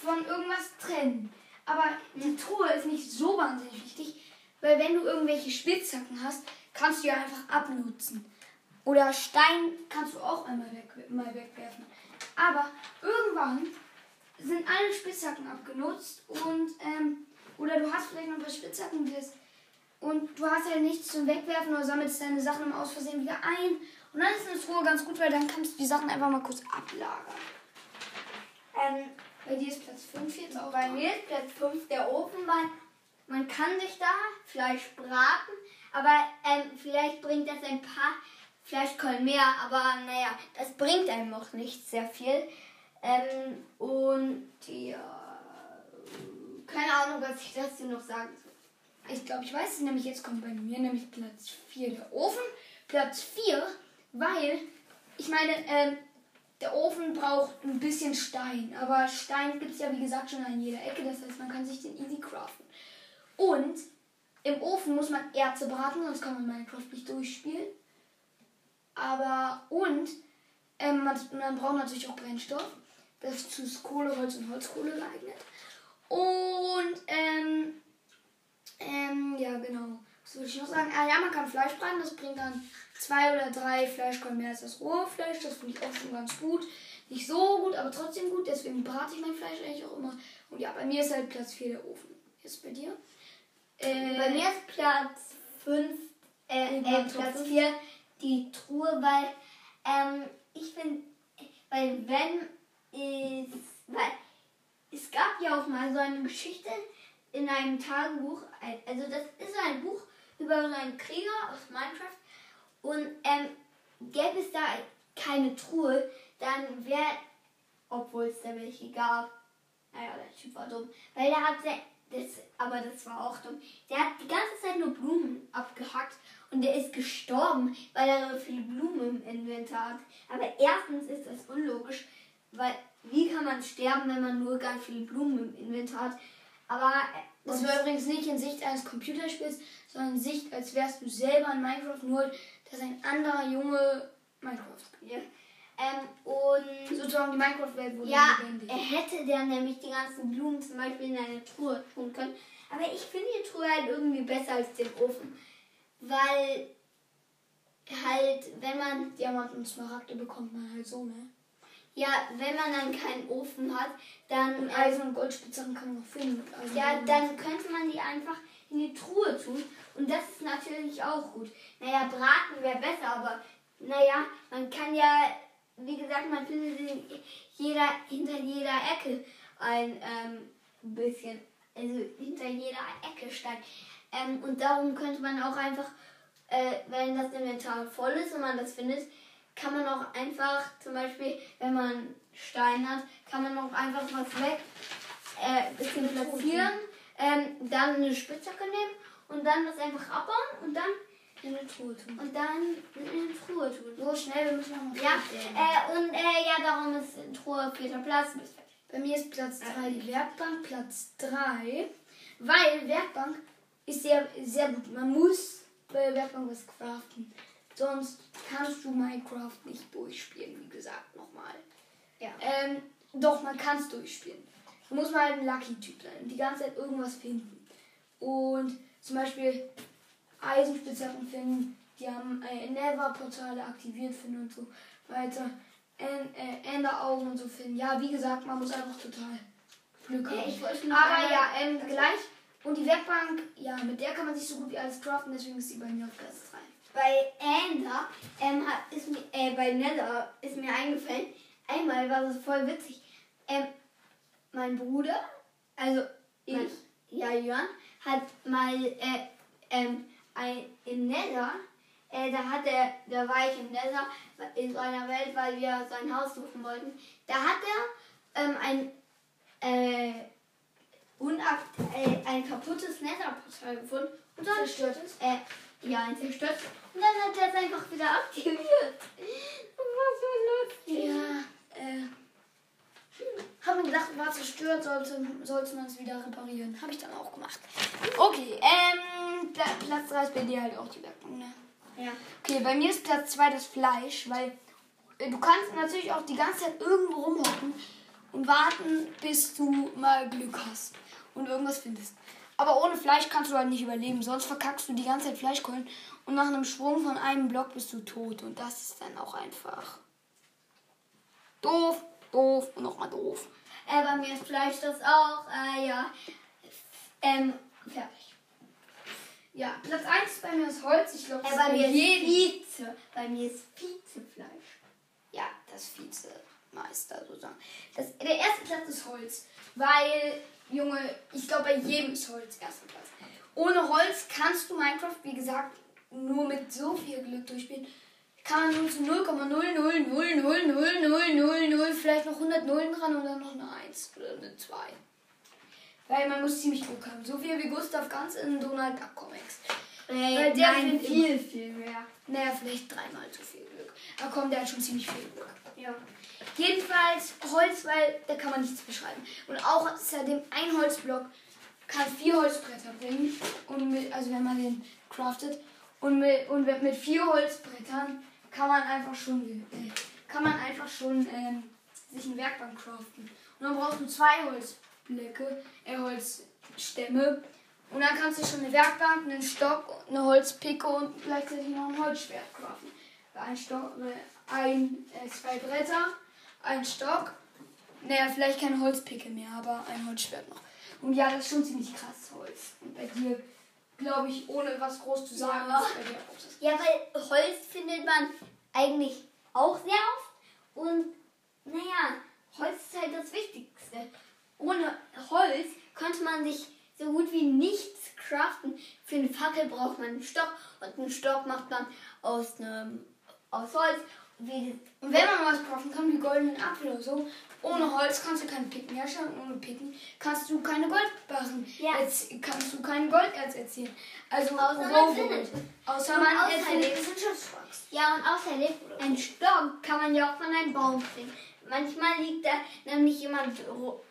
von irgendwas trennen. Aber die Truhe ist nicht so wahnsinnig wichtig, weil wenn du irgendwelche Spitzhacken hast, kannst du ja einfach abnutzen. Oder Stein kannst du auch einmal weg, mal wegwerfen. Aber irgendwann sind alle Spitzhacken abgenutzt und ähm, oder du hast vielleicht noch ein paar Spitzhacken die das- und du hast halt nichts zum Wegwerfen oder sammelst deine Sachen Aus Versehen wieder ein. Und dann ist eine Truhe ganz gut, weil dann kannst du die Sachen einfach mal kurz ablagern. ähm, Bei dir ist Platz 5 jetzt auch. bei mir ist Platz 5 der Ofen, weil man kann sich da Fleisch braten, aber ähm, vielleicht bringt das ein paar Fleischkolben mehr, aber naja, das bringt einem noch nicht sehr viel. Ähm, und ja, keine Ahnung, was ich dazu noch sagen soll. Ich glaube, ich weiß es nämlich. Jetzt kommt bei mir nämlich Platz 4 der Ofen. Platz 4, weil ich meine, ähm, der Ofen braucht ein bisschen Stein. Aber Stein gibt es ja wie gesagt schon an jeder Ecke. Das heißt, man kann sich den easy craften. Und im Ofen muss man Erze braten, sonst kann man Minecraft nicht durchspielen. Aber und ähm, man, man braucht natürlich auch Brennstoff. Dazu ist Kohle, Holz und Holzkohle geeignet. Und ähm, ähm, ja, genau. Was würde ich noch sagen? Ah ja, man kann Fleisch braten, das bringt dann zwei oder drei Fleischkolben mehr als das rohe Fleisch. Das finde ich auch schon ganz gut. Nicht so gut, aber trotzdem gut. Deswegen brate ich mein Fleisch eigentlich auch immer. Und ja, bei mir ist halt Platz 4 der Ofen. Jetzt bei dir? Äh, Bei mir ist Platz 5, äh, äh, Platz Platz fünf. 4 die Truhe, weil ähm, ich finde, weil wenn es, weil es gab ja auch mal so eine Geschichte in einem Tagebuch, also das ist ein Buch über so einen Krieger aus Minecraft und ähm, gäbe es da keine Truhe, dann wäre, obwohl es da welche gab, naja, der Typ war dumm, weil der hat sehr, das, aber das war auch dumm, der hat die ganze Zeit nur Blumen abgehackt und der ist gestorben, weil er so viele Blumen im Inventar hat. Aber erstens ist das unlogisch, weil wie kann man sterben, wenn man nur ganz viele Blumen im Inventar hat? Aber äh, Das war übrigens nicht in Sicht eines Computerspiels, sondern in Sicht, als wärst du selber in Minecraft, nur dass ein anderer Junge Minecraft ja. ähm, und Sozusagen die Minecraft-Welt wurde Ja, lebendig. er hätte dann nämlich die ganzen Blumen zum Beispiel in eine Truhe tun können. Aber ich finde die Truhe halt irgendwie besser als den Ofen. Weil halt, wenn man, Diamanten und Smaragde bekommt man halt so, ne? ja, wenn man dann keinen Ofen hat, dann, Und Eisen und Goldspitzhacken kann man noch finden. Also ja, dann könnte man die einfach in die Truhe tun. Und das ist natürlich auch gut. Naja, braten wäre besser, aber naja, man kann ja, wie gesagt, man findet in jeder, hinter jeder Ecke ein ähm, bisschen, also hinter jeder Ecke Stein. Ähm, und darum könnte man auch einfach, äh, wenn das Inventar voll ist und man das findet, kann man auch einfach, zum Beispiel, wenn man Stein hat, kann man auch einfach was weg, äh, bisschen platzieren, ähm, dann eine Spitzhacke nehmen und dann das einfach abbauen und dann in eine Truhe tun. und dann in die Truhe tun. So schnell, wir müssen noch mal Ja, äh, und äh, ja, darum ist Truhe vierter Platz. Bei mir ist Platz 3 die Werkbank, Platz 3, weil Werkbank ist sehr, sehr gut. Man muss bei Werkbank was craften. Sonst kannst du Minecraft nicht durchspielen, wie gesagt, nochmal. Ja. Ähm, doch, man kann es durchspielen. Du musst mal ein Lucky-Typ sein und die ganze Zeit irgendwas finden. Und zum Beispiel Eisenspitzhacken finden, die haben äh, Nether-Portale aktiviert finden und so weiter. En, äh, Enderaugen und so finden. Ja, wie gesagt, man muss einfach total Glück Ja, haben. noch Aber ja, ähm, gleich. Und die Werkbank, ja, mit der kann man sich so gut wie alles craften, deswegen ist sie bei mir auf Platz 3. Bei Ender, ähm, hat, ist mir, äh, bei Nether ist mir eingefallen, einmal war das voll witzig. Ähm, mein Bruder, also ich, Mein- ja, Jörn, hat mal äh, ähm, ein, im Nether, äh, da hat er, da war ich im Nether in so einer Welt, weil wir sein Haus suchen wollten. Da hat er ähm, ein äh, unakt äh, ein kaputtes Netherportal gefunden und dann Zerstörtes? äh, ja, ein zerstört. Und dann hat er es einfach wieder aktiviert. Das war so lustig. Ja, äh. Haben gedacht, war zerstört, sollte, sollte man es wieder reparieren. Habe ich dann auch gemacht. Okay, ähm, Pla Platz 3 ist bei dir halt auch die Werkbank, ne? Ja. Okay, bei mir ist Platz 2 das Fleisch, weil äh, du kannst natürlich auch die ganze Zeit irgendwo rumhocken und warten, bis du mal Glück hast und irgendwas findest. Aber ohne Fleisch kannst du halt nicht überleben, sonst verkackst du die ganze Zeit Fleischkeulen und nach einem Sprung von einem Block bist du tot und das ist dann auch einfach doof, doof und nochmal doof. Äh, bei mir ist Fleisch das auch. Äh, ja. Ähm, fertig. Ja, Platz 1 ist bei mir das Holz. Ich glaube, Äh, bei ist bei mir ist. Vize. Bei mir ist Vizefleisch. Ja, das Vizemeister sozusagen. Das, der erste Platz ist Holz. Weil, Junge, ich glaube, bei jedem ist Holz erster Platz. Ohne Holz kannst du Minecraft, wie gesagt, nur mit so viel Glück durchspielen. Kann man nur zu 0,000000000 vielleicht noch 100 Nullen dran und dann noch eine 1 oder eine 2. Weil man muss ziemlich Glück haben. So viel wie Gustav Ganz in Donald Duck Comics. Äh, Weil der nein, viel, viel mehr. Naja, vielleicht dreimal so viel Glück. Aber komm, der hat schon ziemlich viel Glück. Ja. Jedenfalls Holz, weil da kann man nichts beschreiben. Und auch außerdem ein Holzblock kann vier Holzbretter bringen. Und mit, also wenn man den craftet. Und mit, und mit vier Holzbrettern kann man einfach schon äh, kann man einfach schon ähm, sich ein Werkbank craften. Und dann brauchst du zwei Holzblöcke, äh, Holzstämme. Und dann kannst du schon eine Werkbank, einen Stock, eine Holzpicke und gleichzeitig noch ein Holzschwert craften. Ein Stock, äh, ein, äh, zwei Bretter, ein Stock. Naja, vielleicht keine Holzpicke mehr, aber ein Holzschwert noch. Und ja, das ist schon ziemlich krass Holz. Und bei dir, glaube ich, ohne was groß zu sagen, Ja. Ja, weil Holz findet man eigentlich auch sehr oft. Und naja, Holz ist halt das Wichtigste. Ohne Holz könnte man sich so gut wie nichts craften. Für eine Fackel braucht man einen Stock und einen Stock macht man aus, einem, aus Holz. Wie, Und wenn man was craften kann, wie goldenen Apfel oder so, ohne Holz kannst du keine Picken herstellen. Ohne Picken kannst du keine Goldbarren, Ja. erz- kannst du kein Golderz erzielen. Also Außer man findet. Außer Und man außerdem- erfindet es in Schiffswachs. Ja, und außerdem, ein Stock kann man ja auch von einem Baum kriegen. Manchmal liegt da nämlich jemand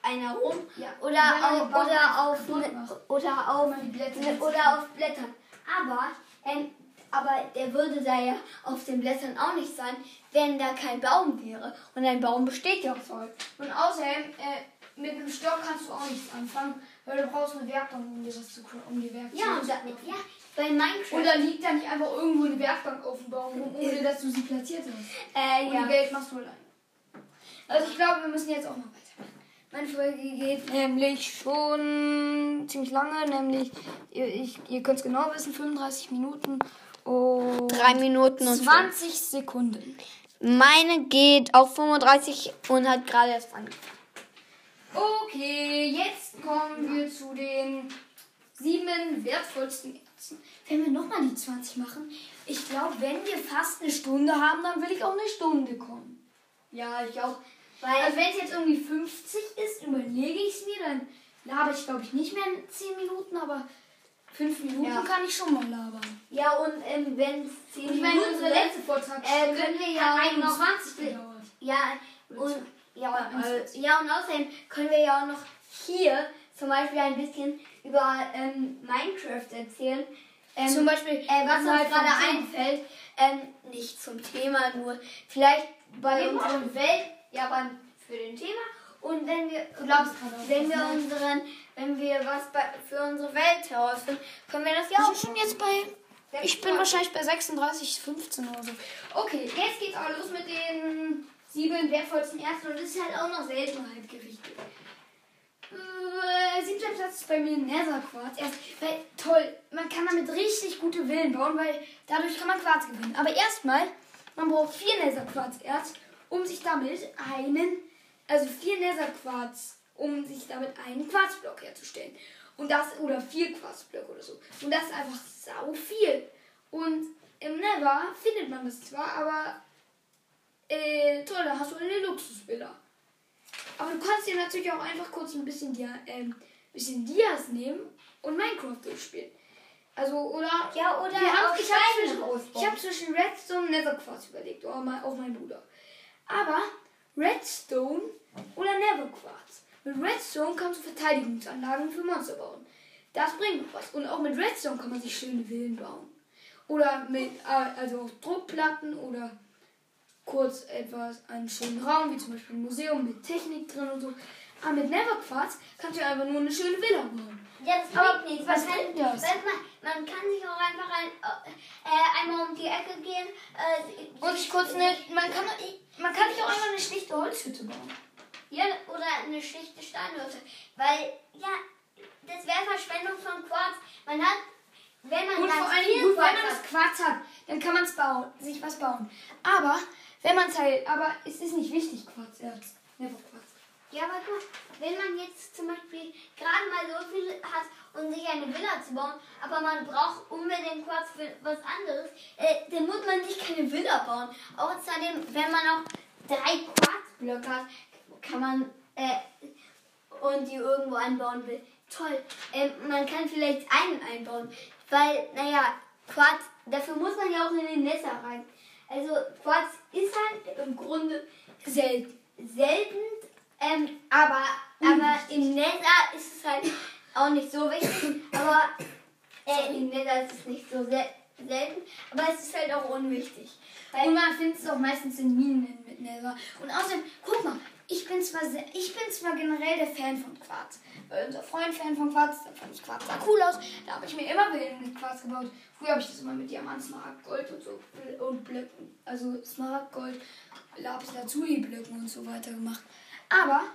einer rum Ja. oder, auf, Baum oder, auf, ne- oder, auf, ne- oder auf Blättern. Aber, ähm, aber der würde da ja auf den Blättern auch nicht sein, wenn da kein Baum wäre. Und ein Baum besteht ja aus Holz. Und außerdem, äh, mit einem Stock kannst du auch nichts anfangen, weil du brauchst eine Werkbank, um dir was zu um die Werkzeuge Ja, und zu da, ja, bei Minecraft. Oder liegt da nicht einfach irgendwo eine Werkbank auf dem Baum ohne dass du sie platziert hast? äh, Und ja. die Geld machst du allein. Also ich glaube, wir müssen jetzt auch mal weitermachen. Meine Folge geht nämlich schon ziemlich lange, nämlich, ihr, ich, ihr könnt es genau wissen, 35 Minuten und Drei Minuten und 20 Sekunden. Meine geht auf 35 und hat gerade erst angefangen. Okay, jetzt kommen wir zu den sieben wertvollsten Ärzten. Wenn wir nochmal die 20 machen, ich glaube, wenn wir fast eine Stunde haben, dann will ich auch eine Stunde kommen. Ja, ich auch. Weil, Also wenn es jetzt irgendwie 50 ist, überlege ich es mir, dann laber ich glaube ich nicht mehr in 10 Minuten, aber 5 Minuten Ja. kann ich schon mal labern. ja, und ähm, wenn es 10 Und ich meine, Minuten unsere sind, letzte Vortrag äh, können wir ja hat noch- 21 gedauert. Ja, und, ja, äh, ja, und außerdem können wir ja auch noch hier zum Beispiel ein bisschen über ähm, Minecraft erzählen. Ähm, Zum Beispiel, äh, was uns gerade einfällt, ähm, nicht zum Thema, nur vielleicht bei unserem Welt, ja, beim, für den Thema. Und wenn wir, wenn wir unseren, wenn wir was bei, für unsere Welt herausfinden, können wir das ja auch schon jetzt bei. Ich bin wahrscheinlich bei 36, 15 oder so. Okay, jetzt geht's auch los mit den sieben wertvollsten Ärzten und das ist halt auch noch Seltenheitgerichte. Äh, siebter Platz ist bei mir Netherquarz. Erst, weil, toll, man kann damit richtig gute Villen bauen, weil dadurch kann man Quarz gewinnen. Aber erstmal, man braucht vier Netherquarzerz, um sich damit einen, also vier Netherquarz, um sich damit einen Quarzblock herzustellen. Und das, oder vier Quarzblöcke oder so. Und das ist einfach sau viel. Und im Nether findet man das zwar, aber äh, toll, da hast du eine Luxusvilla. Aber du kannst dir natürlich auch einfach kurz ein bisschen, Dia, ähm, bisschen Dias nehmen und Minecraft durchspielen. Also, oder. Ja, oder wir haben, ich habe zwischen, ich hab zwischen Redstone und Netherquarz überlegt, auf mein, auf meinen Bruder. Aber Redstone oder Netherquarz. Mit Redstone kannst du Verteidigungsanlagen für Monster bauen. Das bringt noch was. Und auch mit Redstone kann man sich schöne Villen bauen. Oder mit, äh, also auf Druckplatten oder kurz etwas, einen schönen Raum, wie zum Beispiel ein Museum mit Technik drin und so. Aber mit Neverquarz kannst du einfach nur eine schöne Villa bauen. Ja, das bringt nichts. was Man kann, bringt das? Man, man kann sich auch einfach ein, äh, einmal um die Ecke gehen. Äh, Und kurz eine, man kann, man kann sich auch einfach eine schlichte Holzhütte bauen. Ja, oder eine schlichte Steinhütte. Weil, ja, das wäre Verschwendung von Quarz. Man hat, wenn man Und vor allem, gut, wenn man das Quarz hat, dann kann man es bauen, sich was bauen. Aber, wenn man es halt, aber es ist nicht wichtig, Quarzerz. Ja, wenn man jetzt zum Beispiel gerade mal so viel hat, um sich eine Villa zu bauen, aber man braucht unbedingt Quarz für was anderes, äh, dann muss man sich keine Villa bauen. Außerdem, wenn man auch drei Quarzblöcke hat, kann man äh, und die irgendwo einbauen will. Toll. Ähm, man kann vielleicht einen einbauen, weil, naja, Quarz, dafür muss man ja auch in den Nether rein. Also Quarz ist halt im Grunde Selten. selten, ähm, aber, aber im Nether ist es halt auch nicht so wichtig. Aber äh, im Nether ist es nicht so sel selten, aber es ist halt auch unwichtig. Weil, Und man findet es auch meistens in Minen mit Nether. Und außerdem, guck mal, ich bin zwar sehr, ich bin zwar generell der Fan von Quarz. Weil unser Freund Fan von Quarz, da fand ich Quarz sah cool aus. Da habe ich mir immer Villen mit Quarz gebaut. Früher habe ich das immer mit Diamant, Smaragd, Gold und so und Blöcken. Also Smaragd, Gold, Lapis Lazuli Blöcken und so weiter gemacht. Aber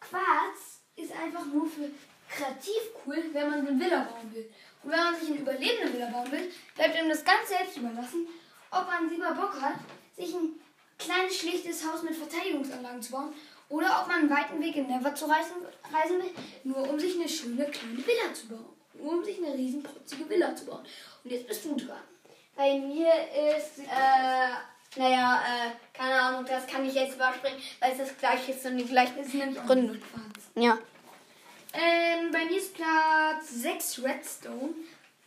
Quarz ist einfach nur für kreativ cool, wenn man eine Villa bauen will. Und wenn man sich eine überlebende Villa bauen will, bleibt einem das ganz selbst überlassen, ob man lieber Bock hat, sich ein kleines, schlichtes Haus mit Verteidigungsanlagen zu bauen oder ob man einen weiten Weg in Never zu reisen, reisen will, nur um sich eine schöne kleine Villa zu bauen. Nur um sich eine riesenprotzige Villa zu bauen. Und jetzt bist du dran. bei mir ist, äh, naja, äh, keine Ahnung, das kann ich jetzt überspringen, weil es das gleiche ist und die gleichen ist nämlich Gründe. Ja. Ähm, bei mir ist Platz 6 Redstone.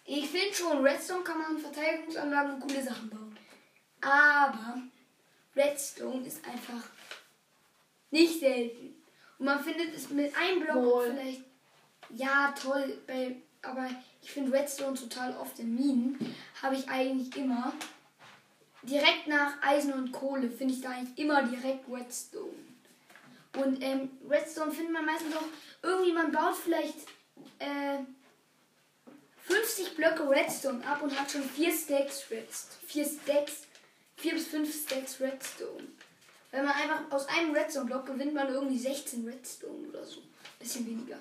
Ich finde schon, Redstone kann man Verteidigungsanlagen und coole Sachen bauen. Aber Redstone ist einfach nicht selten. Und man findet es mit einem Block Wohl. vielleicht. Ja, toll. Bei, aber ich finde Redstone total oft in Minen. Habe ich eigentlich immer. Direkt nach Eisen und Kohle finde ich da eigentlich immer direkt Redstone. Und ähm, Redstone findet man meistens auch irgendwie, man baut vielleicht äh, 50 Blöcke Redstone ab und hat schon 4 Stacks Redstone. 4 Stacks, 4 bis 5 Stacks Redstone. Wenn man einfach aus einem Redstone-Block gewinnt man irgendwie 16 Redstone oder so. Bisschen weniger.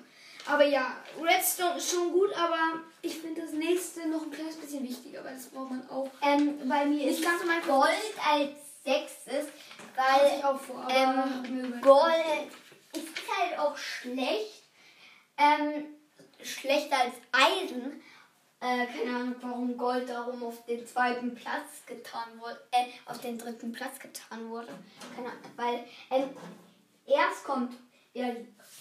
Aber ja, Redstone ist schon gut, aber ich finde das nächste noch ein kleines bisschen wichtiger, weil das braucht man auch. Ähm, bei mir Nicht ist ganz um ein Gold als sechstes, weil auch vor, ähm. Gold ist halt auch schlecht. Ähm, schlechter als Eisen. Äh, keine Ahnung, warum Gold darum auf den zweiten Platz getan wurde, äh, auf den dritten Platz getan wurde. Keine Ahnung, weil ähm, erst kommt ja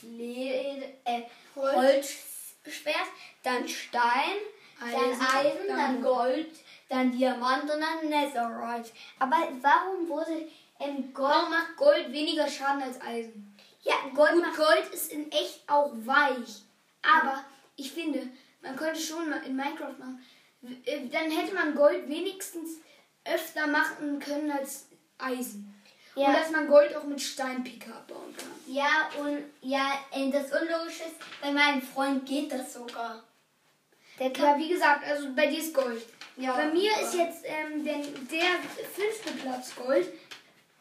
Äh, Holzschwert, dann Stein, dann Eisen, Eisen, dann Gold, dann Diamant und dann Netherite. Aber warum wurde ähm, Gold Warum macht Gold weniger Schaden als Eisen? ja, Gold Gut, Gold ist in echt auch weich. Aber ich finde, man könnte schon mal in Minecraft machen. äh, Dann hätte man Gold wenigstens öfter machen können als Eisen. Ja. Und dass man Gold auch mit Steinpicker abbauen kann. Ja, und ja, äh, das Unlogische ist, bei meinem Freund geht das sogar. Der kann. Ja, wie gesagt, also bei dir ist Gold. Ja, bei mir ist jetzt ähm, der, der fünfte Platz Gold.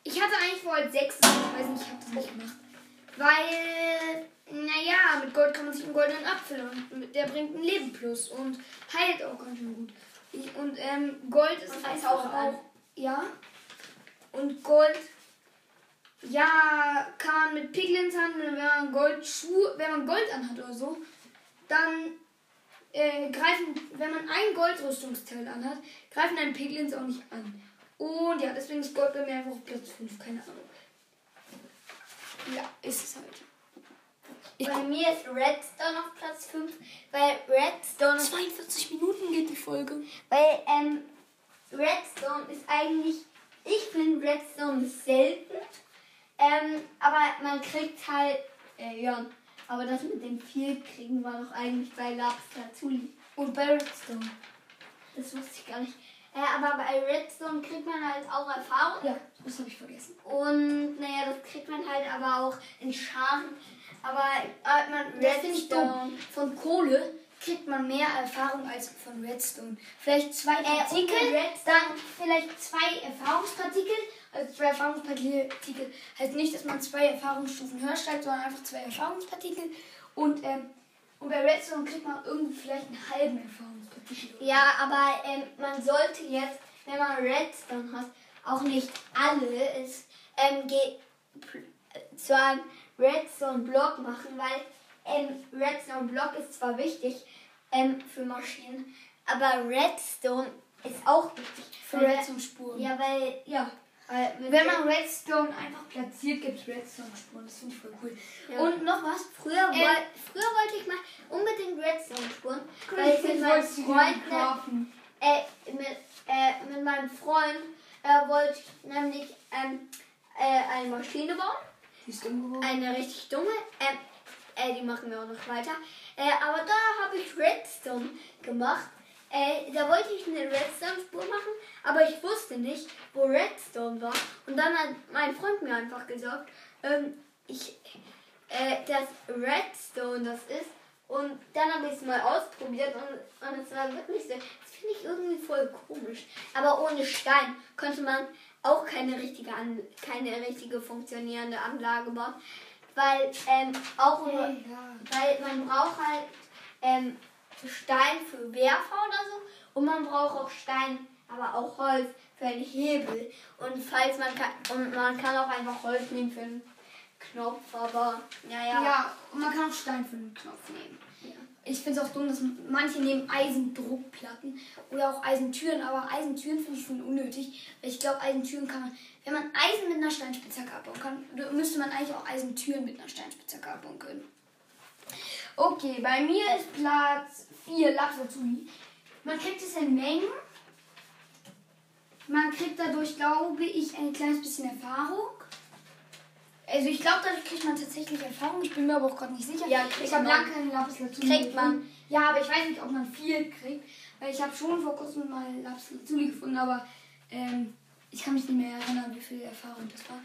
Ich hatte eigentlich vor als sechstes, ich weiß nicht, ich habe das nicht gemacht. Weil, naja, mit Gold kann man sich einen goldenen Apfel und der bringt ein Leben plus und heilt auch ganz schön gut. Ich, und ähm, Gold ist Und einfach auch auch, ja. Und Gold, ja, kann man mit Piglins handeln, wenn man Goldschuhe, wenn man Gold anhat oder so, dann äh, greifen, wenn man ein Goldrüstungsteil anhat, greifen einen Piglins auch nicht an. Und ja, deswegen ist Gold bei mir einfach auf Platz 5, keine Ahnung. Ja, ist es halt. Ich Bei mir ist Redstone auf Platz 5, weil Redstone, 42 Minuten geht die Folge. weil ähm, Redstone ist eigentlich, ich finde Redstone ist selten, ähm, aber man kriegt halt, äh, ja, aber das mit dem viel kriegen war doch eigentlich bei Lapis Lazuli. Und bei Redstone. Das wusste ich gar nicht. Äh, aber bei Redstone kriegt man halt auch Erfahrung. Ja, das habe ich vergessen. Und naja, das kriegt man halt aber auch in Scharen. Aber äh, man Das finde ich dumm. Redstone- Von Kohle kriegt man mehr Erfahrung als von Redstone. Vielleicht zwei Äh, Partikel, Redstone- dann vielleicht zwei Erfahrungspartikel. Also zwei Erfahrungspartikel heißt nicht, dass man zwei Erfahrungsstufen höher steigt, sondern einfach zwei Erfahrungspartikel. Und, ähm, und bei Redstone kriegt man irgendwie vielleicht einen halben Erfahrungspartikel. Ja, aber ähm, man sollte jetzt, wenn man Redstone hat, auch nicht alles ähm, ge- pl- äh, zu einem Redstone-Block machen, weil ähm, Redstone-Block ist zwar wichtig ähm, für Maschinen, aber Redstone ist auch wichtig. Für Redstone-Spuren. Ja, weil, ja. Mit Wenn man Redstone einfach platziert, gibt es Redstone-Spuren. Das finde ich voll cool. Ja. Und noch was? Früher, Ähm, woll, früher wollte ich mal unbedingt Redstone-Spuren, weil ich mit meinem Freund, kaufen. äh, mit, äh, mit meinem Freund äh, wollte ich nämlich ähm, äh, eine Maschine bauen, Die ist dumm geworden. eine richtig dumme, ähm, äh, die machen wir auch noch weiter, äh, aber da habe ich Redstone gemacht. Äh, da wollte ich eine Redstone-Spur machen, aber ich wusste nicht, wo Redstone war. Und dann hat mein Freund mir einfach gesagt, ähm, ich, äh, dass Redstone das ist. Und dann habe ich es mal ausprobiert und, und es war wirklich so. Das finde ich irgendwie voll komisch. Aber ohne Stein konnte man auch keine richtige, An keine richtige funktionierende Anlage bauen. Weil ähm, auch Hey, ja. weil man braucht halt ähm, Stein für Werfer oder so und man braucht auch Stein, aber auch Holz für einen Hebel. Und falls man kann, und man kann auch einfach Holz nehmen für einen Knopf, aber naja. Ja, und man kann auch Stein für den Knopf nehmen. Ich finde es auch dumm, dass manche nehmen Eisendruckplatten oder auch Eisentüren, aber Eisentüren finde ich schon unnötig. Weil ich glaube, Eisentüren kann man, wenn man Eisen mit einer Steinspitzhacke abbauen kann, müsste man eigentlich auch Eisentüren mit einer Steinspitzhacke abbauen können. Okay, bei mir ist Platz 4 Lapsazuli. Man kriegt es in Mengen. Man kriegt dadurch, glaube ich, ein kleines bisschen Erfahrung. Also ich glaube, dadurch kriegt man tatsächlich Erfahrung. Ich bin mir aber auch gerade nicht sicher. Ja, ich habe lange keinen Lapis Lazuli Kriegt man. Ja, aber ich weiß nicht, ob man viel kriegt. Weil ich habe schon vor kurzem mal Lapis Lazuli gefunden, aber ähm, ich kann mich nicht mehr erinnern, wie viel Erfahrung das war.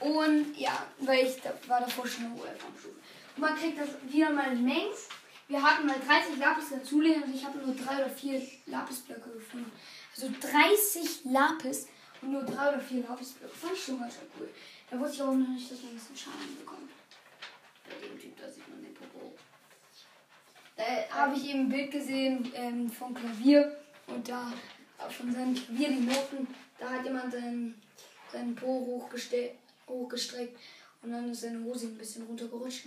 Und ja, weil ich da war davor schon eine hohe Erfahrungsstufe. Und man kriegt das wieder mal in Mengs. Wir hatten mal 30 Lapis dazulegen und ich habe nur drei oder vier Lapisblöcke gefunden. Also 30 Lapis und nur drei oder vier Lapisblöcke. Fand ich schon ganz schön cool. Da wusste ich auch noch nicht, dass man ein bisschen Schaden bekommt. Bei dem Typ, da sieht man den Popo. Da habe ich eben ein Bild gesehen ähm, vom Klavier und da von seinem Klavier die Noten. Da hat jemand seinen, seinen Po hochgestreckt und dann ist seine Hose ein bisschen runtergerutscht.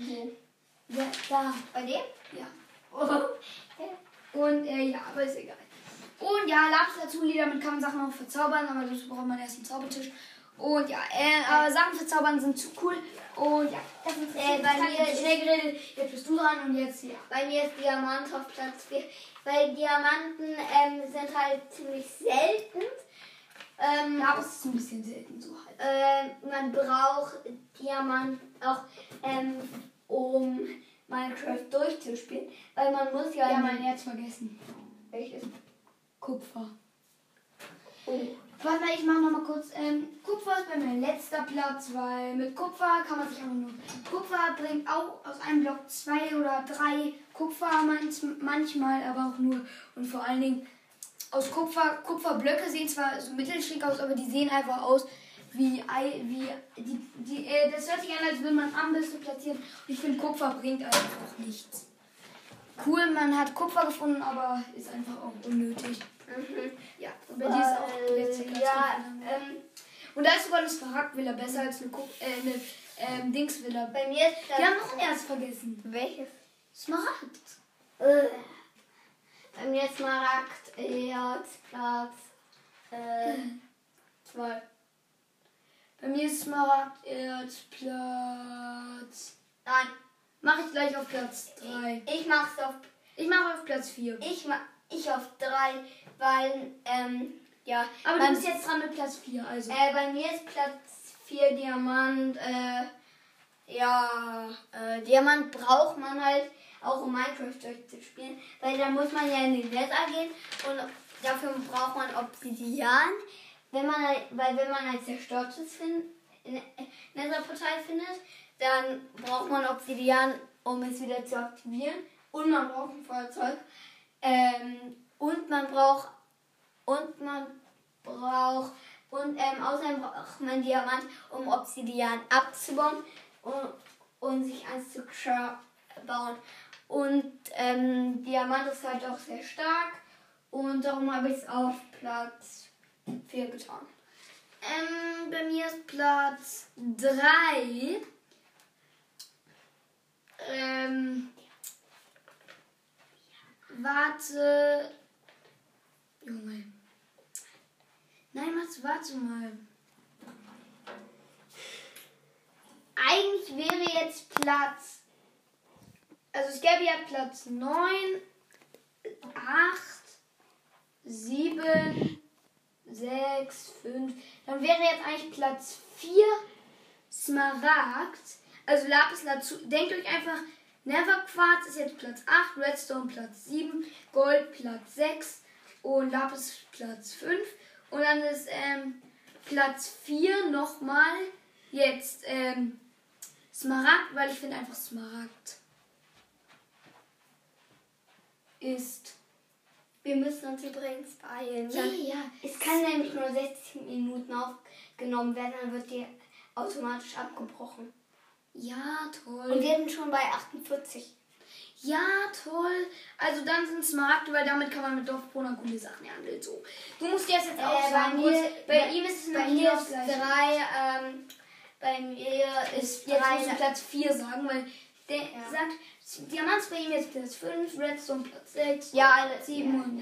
Ja, da. Bei dem? Ja. Oh. Und äh, ja, aber ist egal. Und ja, Lapis Lazuli, damit kann man Sachen auch verzaubern, aber dazu braucht man erst einen Zaubertisch. Und ja, äh, aber Sachen verzaubern sind zu cool. Und ja, das ist Äh, bei mir- schnell geredet. Jetzt bist du dran und jetzt ja. Bei mir ist Diamant auf Platz 4. Weil Diamanten ähm, sind halt ziemlich selten. Ähm, Lapis ist ein bisschen selten so halt. äh, man braucht Diamant auch, ähm, um Minecraft durchzuspielen. Weil man muss ja. Ja, mein Herz vergessen. Welches? Kupfer. Oh. Warte mal, ich mache nochmal kurz. Ähm, Kupfer ist bei mir letzter Platz, weil mit Kupfer kann man sich auch nur. Kupfer bringt auch aus einem Block zwei oder drei Kupfer manch- manchmal, aber auch nur. Und vor allen Dingen aus Kupfer. Kupferblöcke sehen zwar so mittelschick aus, aber die sehen einfach aus wie wie die, die, äh, das hört sich an, als würde man Ambüste platzieren. Und ich finde Kupfer bringt einfach nichts. Cool, man hat Kupfer gefunden, aber ist einfach auch unnötig. Mhm. Ja, und bei dir ist auch Äh, letzter Platz. ja, ähm, Und da ist sogar eine Smaragdvilla besser als eine, Kup äh, eine ähm, Dingsvilla. bei mir ist Platz. Wir haben noch ein Erz vergessen. Welches? Smaragd. Äh, bei mir ist Smaragd, Erz, Platz. Äh, zwei. Bei mir ist Smaragd, Erz, Platz. Nein, Mache ich gleich auf Platz 3. ich mach's auf Ich mache auf Platz 4. Ich, ma- ich auf drei, weil, ähm, ja. Aber du bist jetzt dran mit Platz 4, also. äh, bei mir ist Platz 4 Diamant, äh, ja, äh, Diamant braucht man halt auch um Minecraft durchzuspielen, weil da muss man ja in den Nether gehen und dafür braucht man Obsidian, wenn man, halt- weil wenn man ein zerstörtes fin in- äh, Nether-Portal findet, dann braucht man Obsidian, um es wieder zu aktivieren. Und man braucht ein Feuerzeug. Ähm, und man braucht und man braucht und ähm, außerdem braucht man Diamant, um Obsidian abzubauen und, und sich eins zu bauen. Und ähm, Diamant ist halt auch sehr stark. Und darum habe ich es auf Platz 4 getan. Ähm, bei mir ist Platz 3. Ähm, warte. Junge. Nein, Mats, warte mal. Eigentlich wäre jetzt Platz. Also es gäbe ja Platz 9, 8, 7, 6, 5. Dann wäre jetzt eigentlich Platz 4 Smaragd. Also Lapis Lazuli. Denkt euch einfach, Never Quartz ist jetzt Platz 8, Redstone Platz 7, Gold Platz 6 und Lapis Platz 5. Und dann ist ähm, Platz 4 nochmal jetzt ähm, Smaragd, weil ich finde einfach Smaragd ist. Wir müssen uns übrigens beeilen. Ja, ja. Es kann nämlich nur 60 Minuten aufgenommen werden, dann wird die automatisch abgebrochen. Ja, toll. Und wir sind schon bei 48. Ja, toll. Also dann sind Smaragde, weil damit kann man mit Dorfbewohnern coole Sachen handeln. So. Du musst jetzt jetzt auch Äh, bei sagen, mir, kurz, bei ihm ist es bei mir ist das drei, ähm, bei mir ist Jetzt drei. musst du Platz 4 sagen, weil der Ja. sagt, Diamant ist bei ihm jetzt Platz 5, Redstone Platz 6, Ja, alle- 7 ja. und.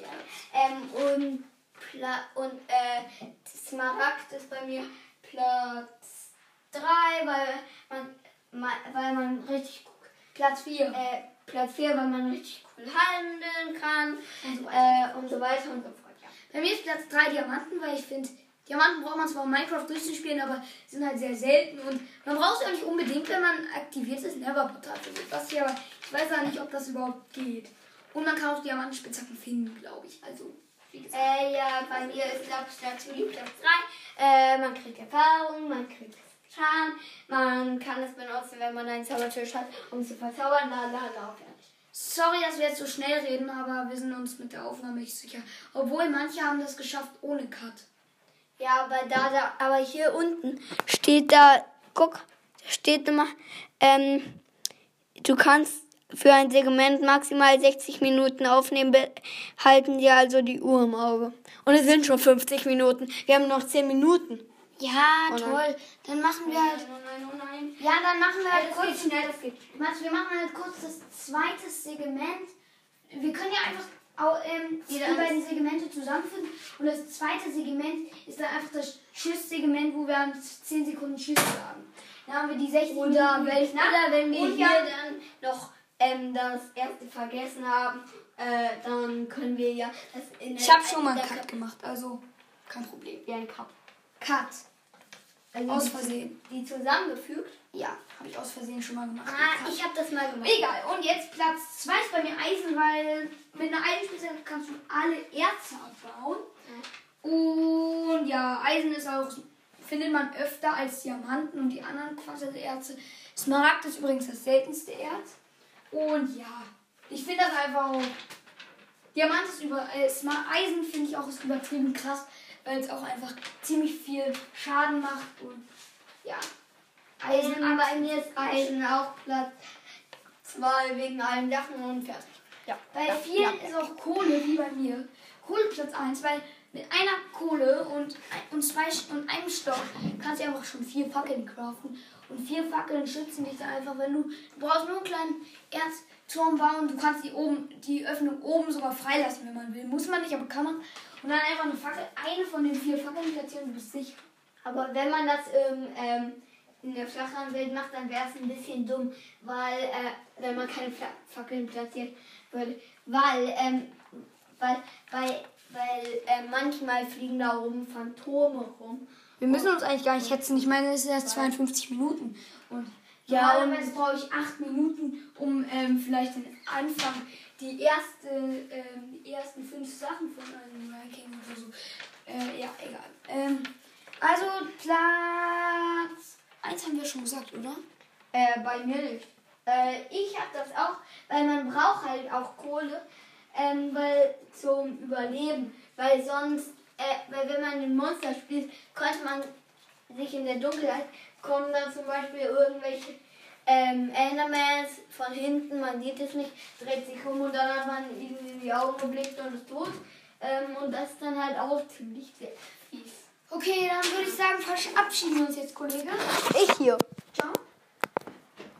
Ja. Ähm, und Pla und äh, Smaragd ist bei mir Platz 3, weil man, ma- weil man richtig Platz 4. äh, Platz 4, weil man richtig cool handeln kann Und so äh, und so weiter und so fort. Ja. Bei mir ist Platz 3 Diamanten, weil ich finde, Diamanten braucht man zwar um Minecraft durchzuspielen, aber sind halt sehr selten und man braucht sie auch nicht unbedingt, wenn man aktiviert ist, Never-Portal versucht. Was hier, aber ich weiß auch nicht, ob das überhaupt geht. Und man kann auch Diamantenspitzhacken finden, glaube ich. Also, wie gesagt. Äh, ja, bei mir ist glaube ich dazu die Platz 3. Äh, man kriegt Erfahrung, man kriegt Schaden, man kann es benutzen, wenn man einen Zaubertisch hat, um zu verzaubern, la la la, fertig. Sorry, dass wir jetzt so schnell reden, aber wir sind uns mit der Aufnahme nicht sicher. Obwohl manche haben das geschafft ohne Cut. Ja, aber da, da, aber hier unten steht da, guck, da steht immer, ähm, du kannst für ein Segment maximal 60 Minuten aufnehmen, halten dir also die Uhr im Auge. Und es sind schon 50 Minuten. Wir haben noch 10 Minuten. Ja, nein. toll. Dann machen wir halt. Oh nein, oh nein. Ja, dann machen wir halt Das kurz. geht schnell, das geht wir machen halt kurz das zweite Segment. Wir können ja einfach au- ähm, die Jeder beiden Segmente zusammenfügen. Und das zweite Segment ist dann einfach das Tschüss-Segment, wo wir an 10 Sekunden Tschüss sagen. Dann haben wir die 60 Oder geknackt. oder wenn wir Und hier ja- dann noch ähm, das erste vergessen haben, äh, dann können wir ja das in Ich habe schon mal einen der- Cut gemacht, also kein Problem. Wie ein Cup. Cut. Also Aus die- Versehen. Die zusammengefügt. Ja, habe ich aus Versehen schon mal gemacht. Ah, ich habe das mal gemacht. Egal, und jetzt Platz 2 ist bei mir Eisen, weil mit einer Eisenspitzhacke kannst du alle Erze abbauen. Und ja, Eisen ist auch, findet man öfter als Diamanten und die anderen Quarzerze. Smaragd ist übrigens das seltenste Erz. Und ja, ich finde das einfach auch. Diamant ist über. Äh, Eisen finde ich auch ist übertrieben krass, weil es auch einfach ziemlich viel Schaden macht und ja. Eisen, bei mir ist Eisen auch Platz 2 wegen allen Sachen und fertig. Ja. Bei ja, vielen ja. ist auch Kohle, wie bei mir. Kohle Platz 1, weil mit einer Kohle und, und, zwei, und einem Stock kannst du einfach schon vier Fackeln craften. Und vier Fackeln schützen dich dann einfach, wenn du, du brauchst nur einen kleinen Erzturm bauen. Du kannst die, oben, die Öffnung oben sogar freilassen, wenn man will. Muss man nicht, aber kann man. Und dann einfach eine Fackel, eine von den vier Fackeln platzieren, du bist sicher. Aber wenn man das im, ähm, in der flacheren Welt macht, dann wäre es ein bisschen dumm, weil, äh, wenn man keine Fla Fackeln platzieren würde. Weil, ähm, weil, weil, weil äh, manchmal fliegen da oben Phantome rum. Wir müssen uns eigentlich gar nicht hetzen. Ich meine, es ist erst 52 Minuten. Und Ja, normalerweise brauche ich 8 Minuten, um ähm, vielleicht den Anfang, die, erste, ähm, die ersten 5 Sachen von einem Ranking oder so. Äh, ja, egal. Ähm, also Platz 1 haben wir schon gesagt, oder? Äh, bei mir nicht. Äh, ich habe das auch, weil man braucht halt auch Kohle, ähm, weil zum Überleben. Weil sonst, äh, weil wenn man ein Monster spielt, könnte man sich in der Dunkelheit kommen dann zum Beispiel irgendwelche ähm, Endermans von hinten, man sieht es nicht, dreht sich um und dann hat man ihnen in die Augen geblickt und ist tot. Ähm, und das ist dann halt auch ziemlich sehr fies. Okay, dann würde ich sagen, verabschieden wir uns jetzt, Kollege. Ich hier. Ciao.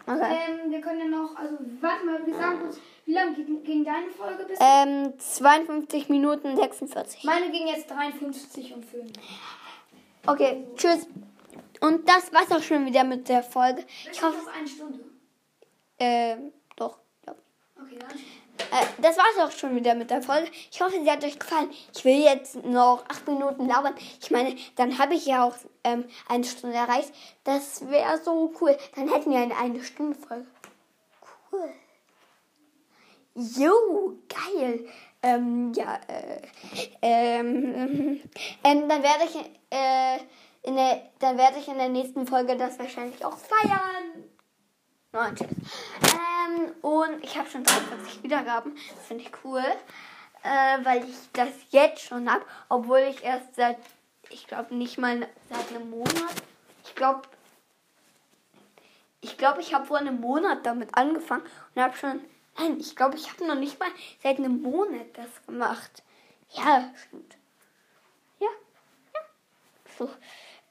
Okay. Ähm, wir können ja noch, also warte mal, wir sagen kurz, wie lange ging, ging deine Folge bis? Ähm, 52 Minuten 46. Meine ging jetzt 53 und 5. Okay, tschüss. Und das war's auch schon wieder mit der Folge. Ich hoffe, auf eine Stunde. ähm, doch. Ja. Okay, dann. Äh, das war's auch schon wieder mit der Folge. Ich hoffe, sie hat euch gefallen. Ich will jetzt noch acht Minuten labern. Ich meine, dann habe ich ja auch ähm, eine Stunde erreicht. Das wäre so cool. Dann hätten wir eine eine Stunde Folge. Cool. Jo, geil. Ähm, ja, äh, ähm, ähm, dann werde ich, äh, in der, dann werde ich in der nächsten Folge das wahrscheinlich auch feiern. Nein, tschüss. Ähm, und ich habe schon 43 Wiedergaben. Das finde ich cool. Äh, weil ich das jetzt schon habe. Obwohl ich erst seit, ich glaube nicht mal seit einem Monat. Ich glaube, ich glaube, ich habe vor einem Monat damit angefangen und habe schon, nein, ich glaube, ich habe noch nicht mal seit einem Monat das gemacht. Ja, stimmt. Ja, ja. So.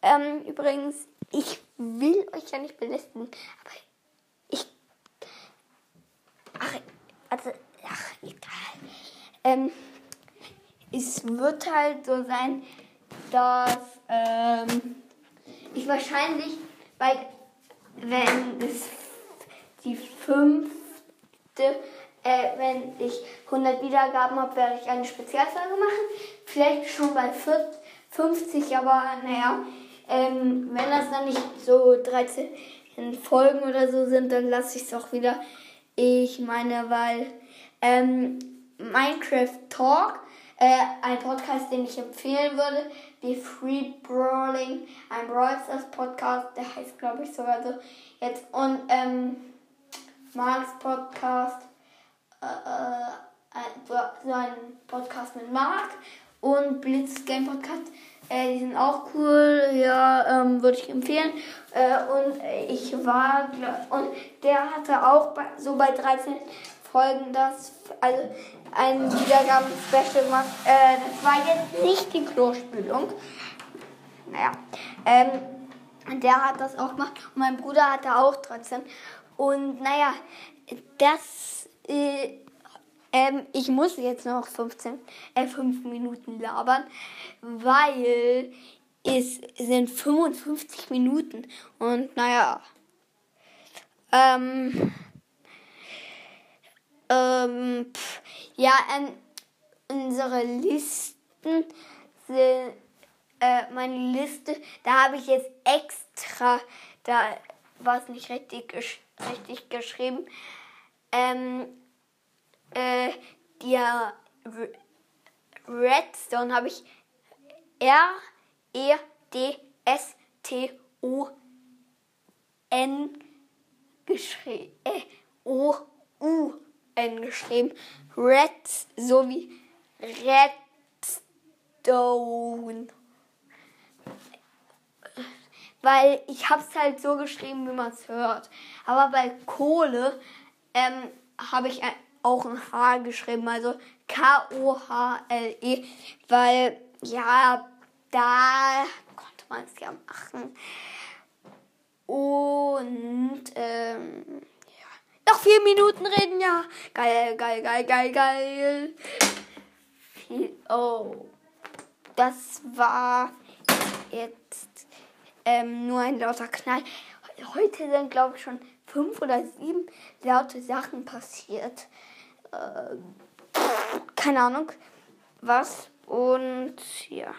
Ähm, übrigens, ich will euch ja nicht belästigen, aber. Ach, also, ach, egal. Ähm, es wird halt so sein, dass ähm, ich wahrscheinlich bei, wenn es die fünfte, äh, wenn ich 100 Wiedergaben habe, werde ich eine Spezialfolge machen. Vielleicht schon bei 40, 50, aber naja, ähm, wenn das dann nicht so 13 Folgen oder so sind, dann lasse ich es auch wieder. Ich meine, weil ähm, Minecraft Talk, äh, ein Podcast, den ich empfehlen würde, wie Free Brawling, ein Brawl Stars Podcast, der heißt glaube ich sogar so jetzt und ähm, Marks Podcast äh, äh, so einen Podcast mit Marc und Blitz Game Podcast. Äh, die sind auch cool, ja, ähm, würde ich empfehlen. Äh, und ich war, und der hatte auch bei, so bei 13 Folgen das, also ein Wiedergaben-Special gemacht. Äh, das war jetzt nicht die Klospülung. Naja, ähm, der hat das auch gemacht und mein Bruder hatte auch 13. Und naja, das, äh, ähm, ich muss jetzt noch 15, äh, 5 Minuten labern, weil es sind 55 Minuten. Und naja, ähm, ähm, pff, ja, ähm, unsere Listen sind, äh, meine Liste, da habe ich jetzt extra, da war es nicht richtig, richtig geschrieben, ähm, äh, der Redstone habe ich R, E, D, S, T, O, N geschrieben, äh, O, U, N geschrieben. Red sowie Redstone. Weil ich habe es halt so geschrieben, wie man es hört. Aber bei Kohle ähm, habe ich auch ein H geschrieben, also K-O-H-L-E, weil ja, da konnte man es ja machen. Und ähm, noch vier Minuten reden, ja. Geil, geil, geil, geil, geil. Oh. Das war jetzt ähm, nur ein lauter Knall. Heute sind, glaube ich, schon fünf oder sieben laute Sachen passiert. Ähm, keine Ahnung, was. Und ja.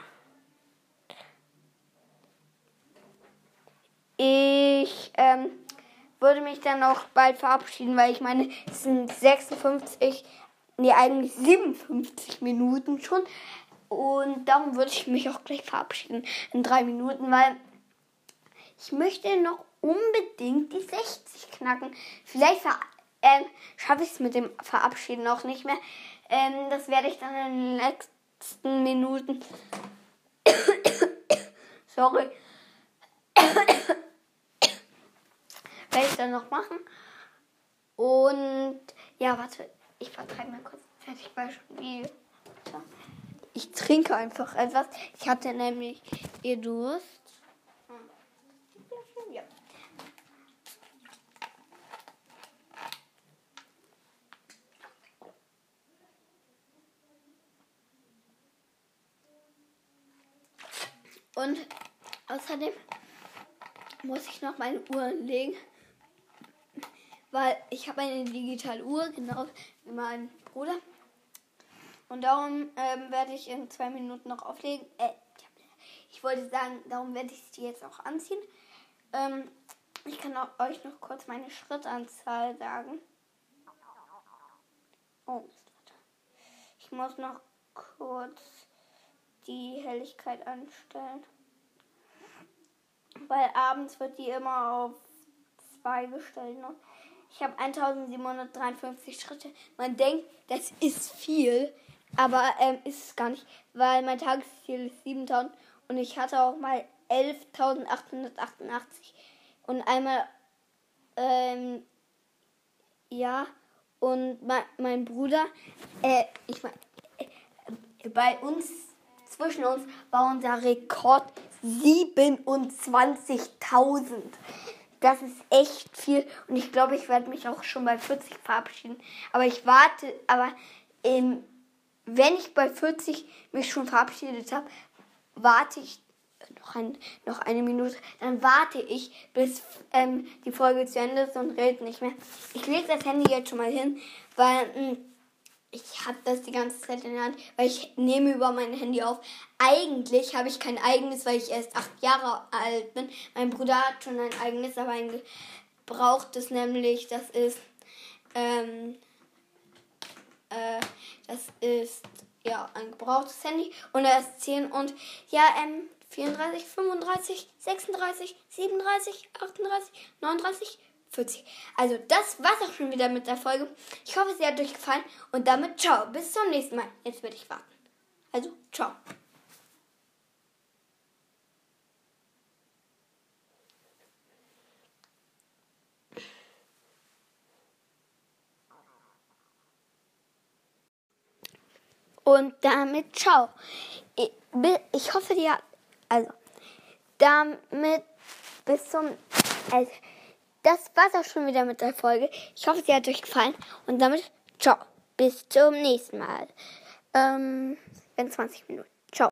Ich ähm, würde mich dann auch bald verabschieden, weil ich meine, es sind 56, nee, eigentlich 57 Minuten schon. Und darum würde ich mich auch gleich verabschieden in drei Minuten, weil ich möchte noch unbedingt die 60 knacken. Vielleicht ähm, schaffe ich es mit dem Verabschieden auch nicht mehr. Ähm, das werde ich dann in den letzten Minuten. Sorry werde ich dann noch machen. Und ja, warte, ich vertreibe mal kurz fertig Beispiel. Ich trinke einfach etwas. Ich hatte nämlich ihr Durst. Ja. Und außerdem muss ich noch meine Uhr legen weil ich habe eine digitale Uhr, genau wie mein Bruder. Und darum ähm, werde ich in zwei Minuten noch auflegen. Äh, ich wollte sagen, darum werde ich sie jetzt auch anziehen. Ähm, ich kann euch noch kurz meine Schrittanzahl sagen. Oh, ich muss noch kurz die Helligkeit anstellen. Weil abends wird die immer auf 2 gestellt. Ne? Ich habe 1753 Schritte. Man denkt, das ist viel, aber ähm, ist es gar nicht, weil mein Tagesziel ist 7000 und ich hatte auch mal 11.888 und einmal, ähm, ja, und mein, mein Bruder, äh, ich meine, äh, bei uns, zwischen uns war unser Rekord 27.000. Das ist echt viel und ich glaube, ich werde mich auch schon bei 40 verabschieden. Aber ich warte, aber ähm, wenn ich bei 40 mich schon verabschiedet habe, warte ich noch, ein, noch eine Minute, dann warte ich, bis ähm, die Folge zu Ende ist und rede nicht mehr. Ich lege das Handy jetzt schon mal hin, weil mh, hm, ich habe das die ganze Zeit in der Hand, weil ich nehme über mein Handy auf. Eigentlich habe ich kein eigenes, weil ich erst acht Jahre alt bin. Mein Bruder hat schon ein eigenes, aber ein gebrauchtes nämlich. Das ist, ähm, äh, das ist ja ein gebrauchtes Handy und er ist 10 und ja, ähm, 34, 35, 36, 37, 38, 39, 40. Also, das war's auch schon wieder mit der Folge. Ich hoffe, sie hat euch gefallen. Und damit ciao. Bis zum nächsten Mal. Jetzt würde ich warten. Also, ciao. Und damit ciao. Ich, hoffe, dir. Also, damit bis zum. Also, das war's auch schon wieder mit der Folge. Ich hoffe, sie hat euch gefallen. Und damit ciao. Bis zum nächsten Mal. Ähm, in 20 Minuten.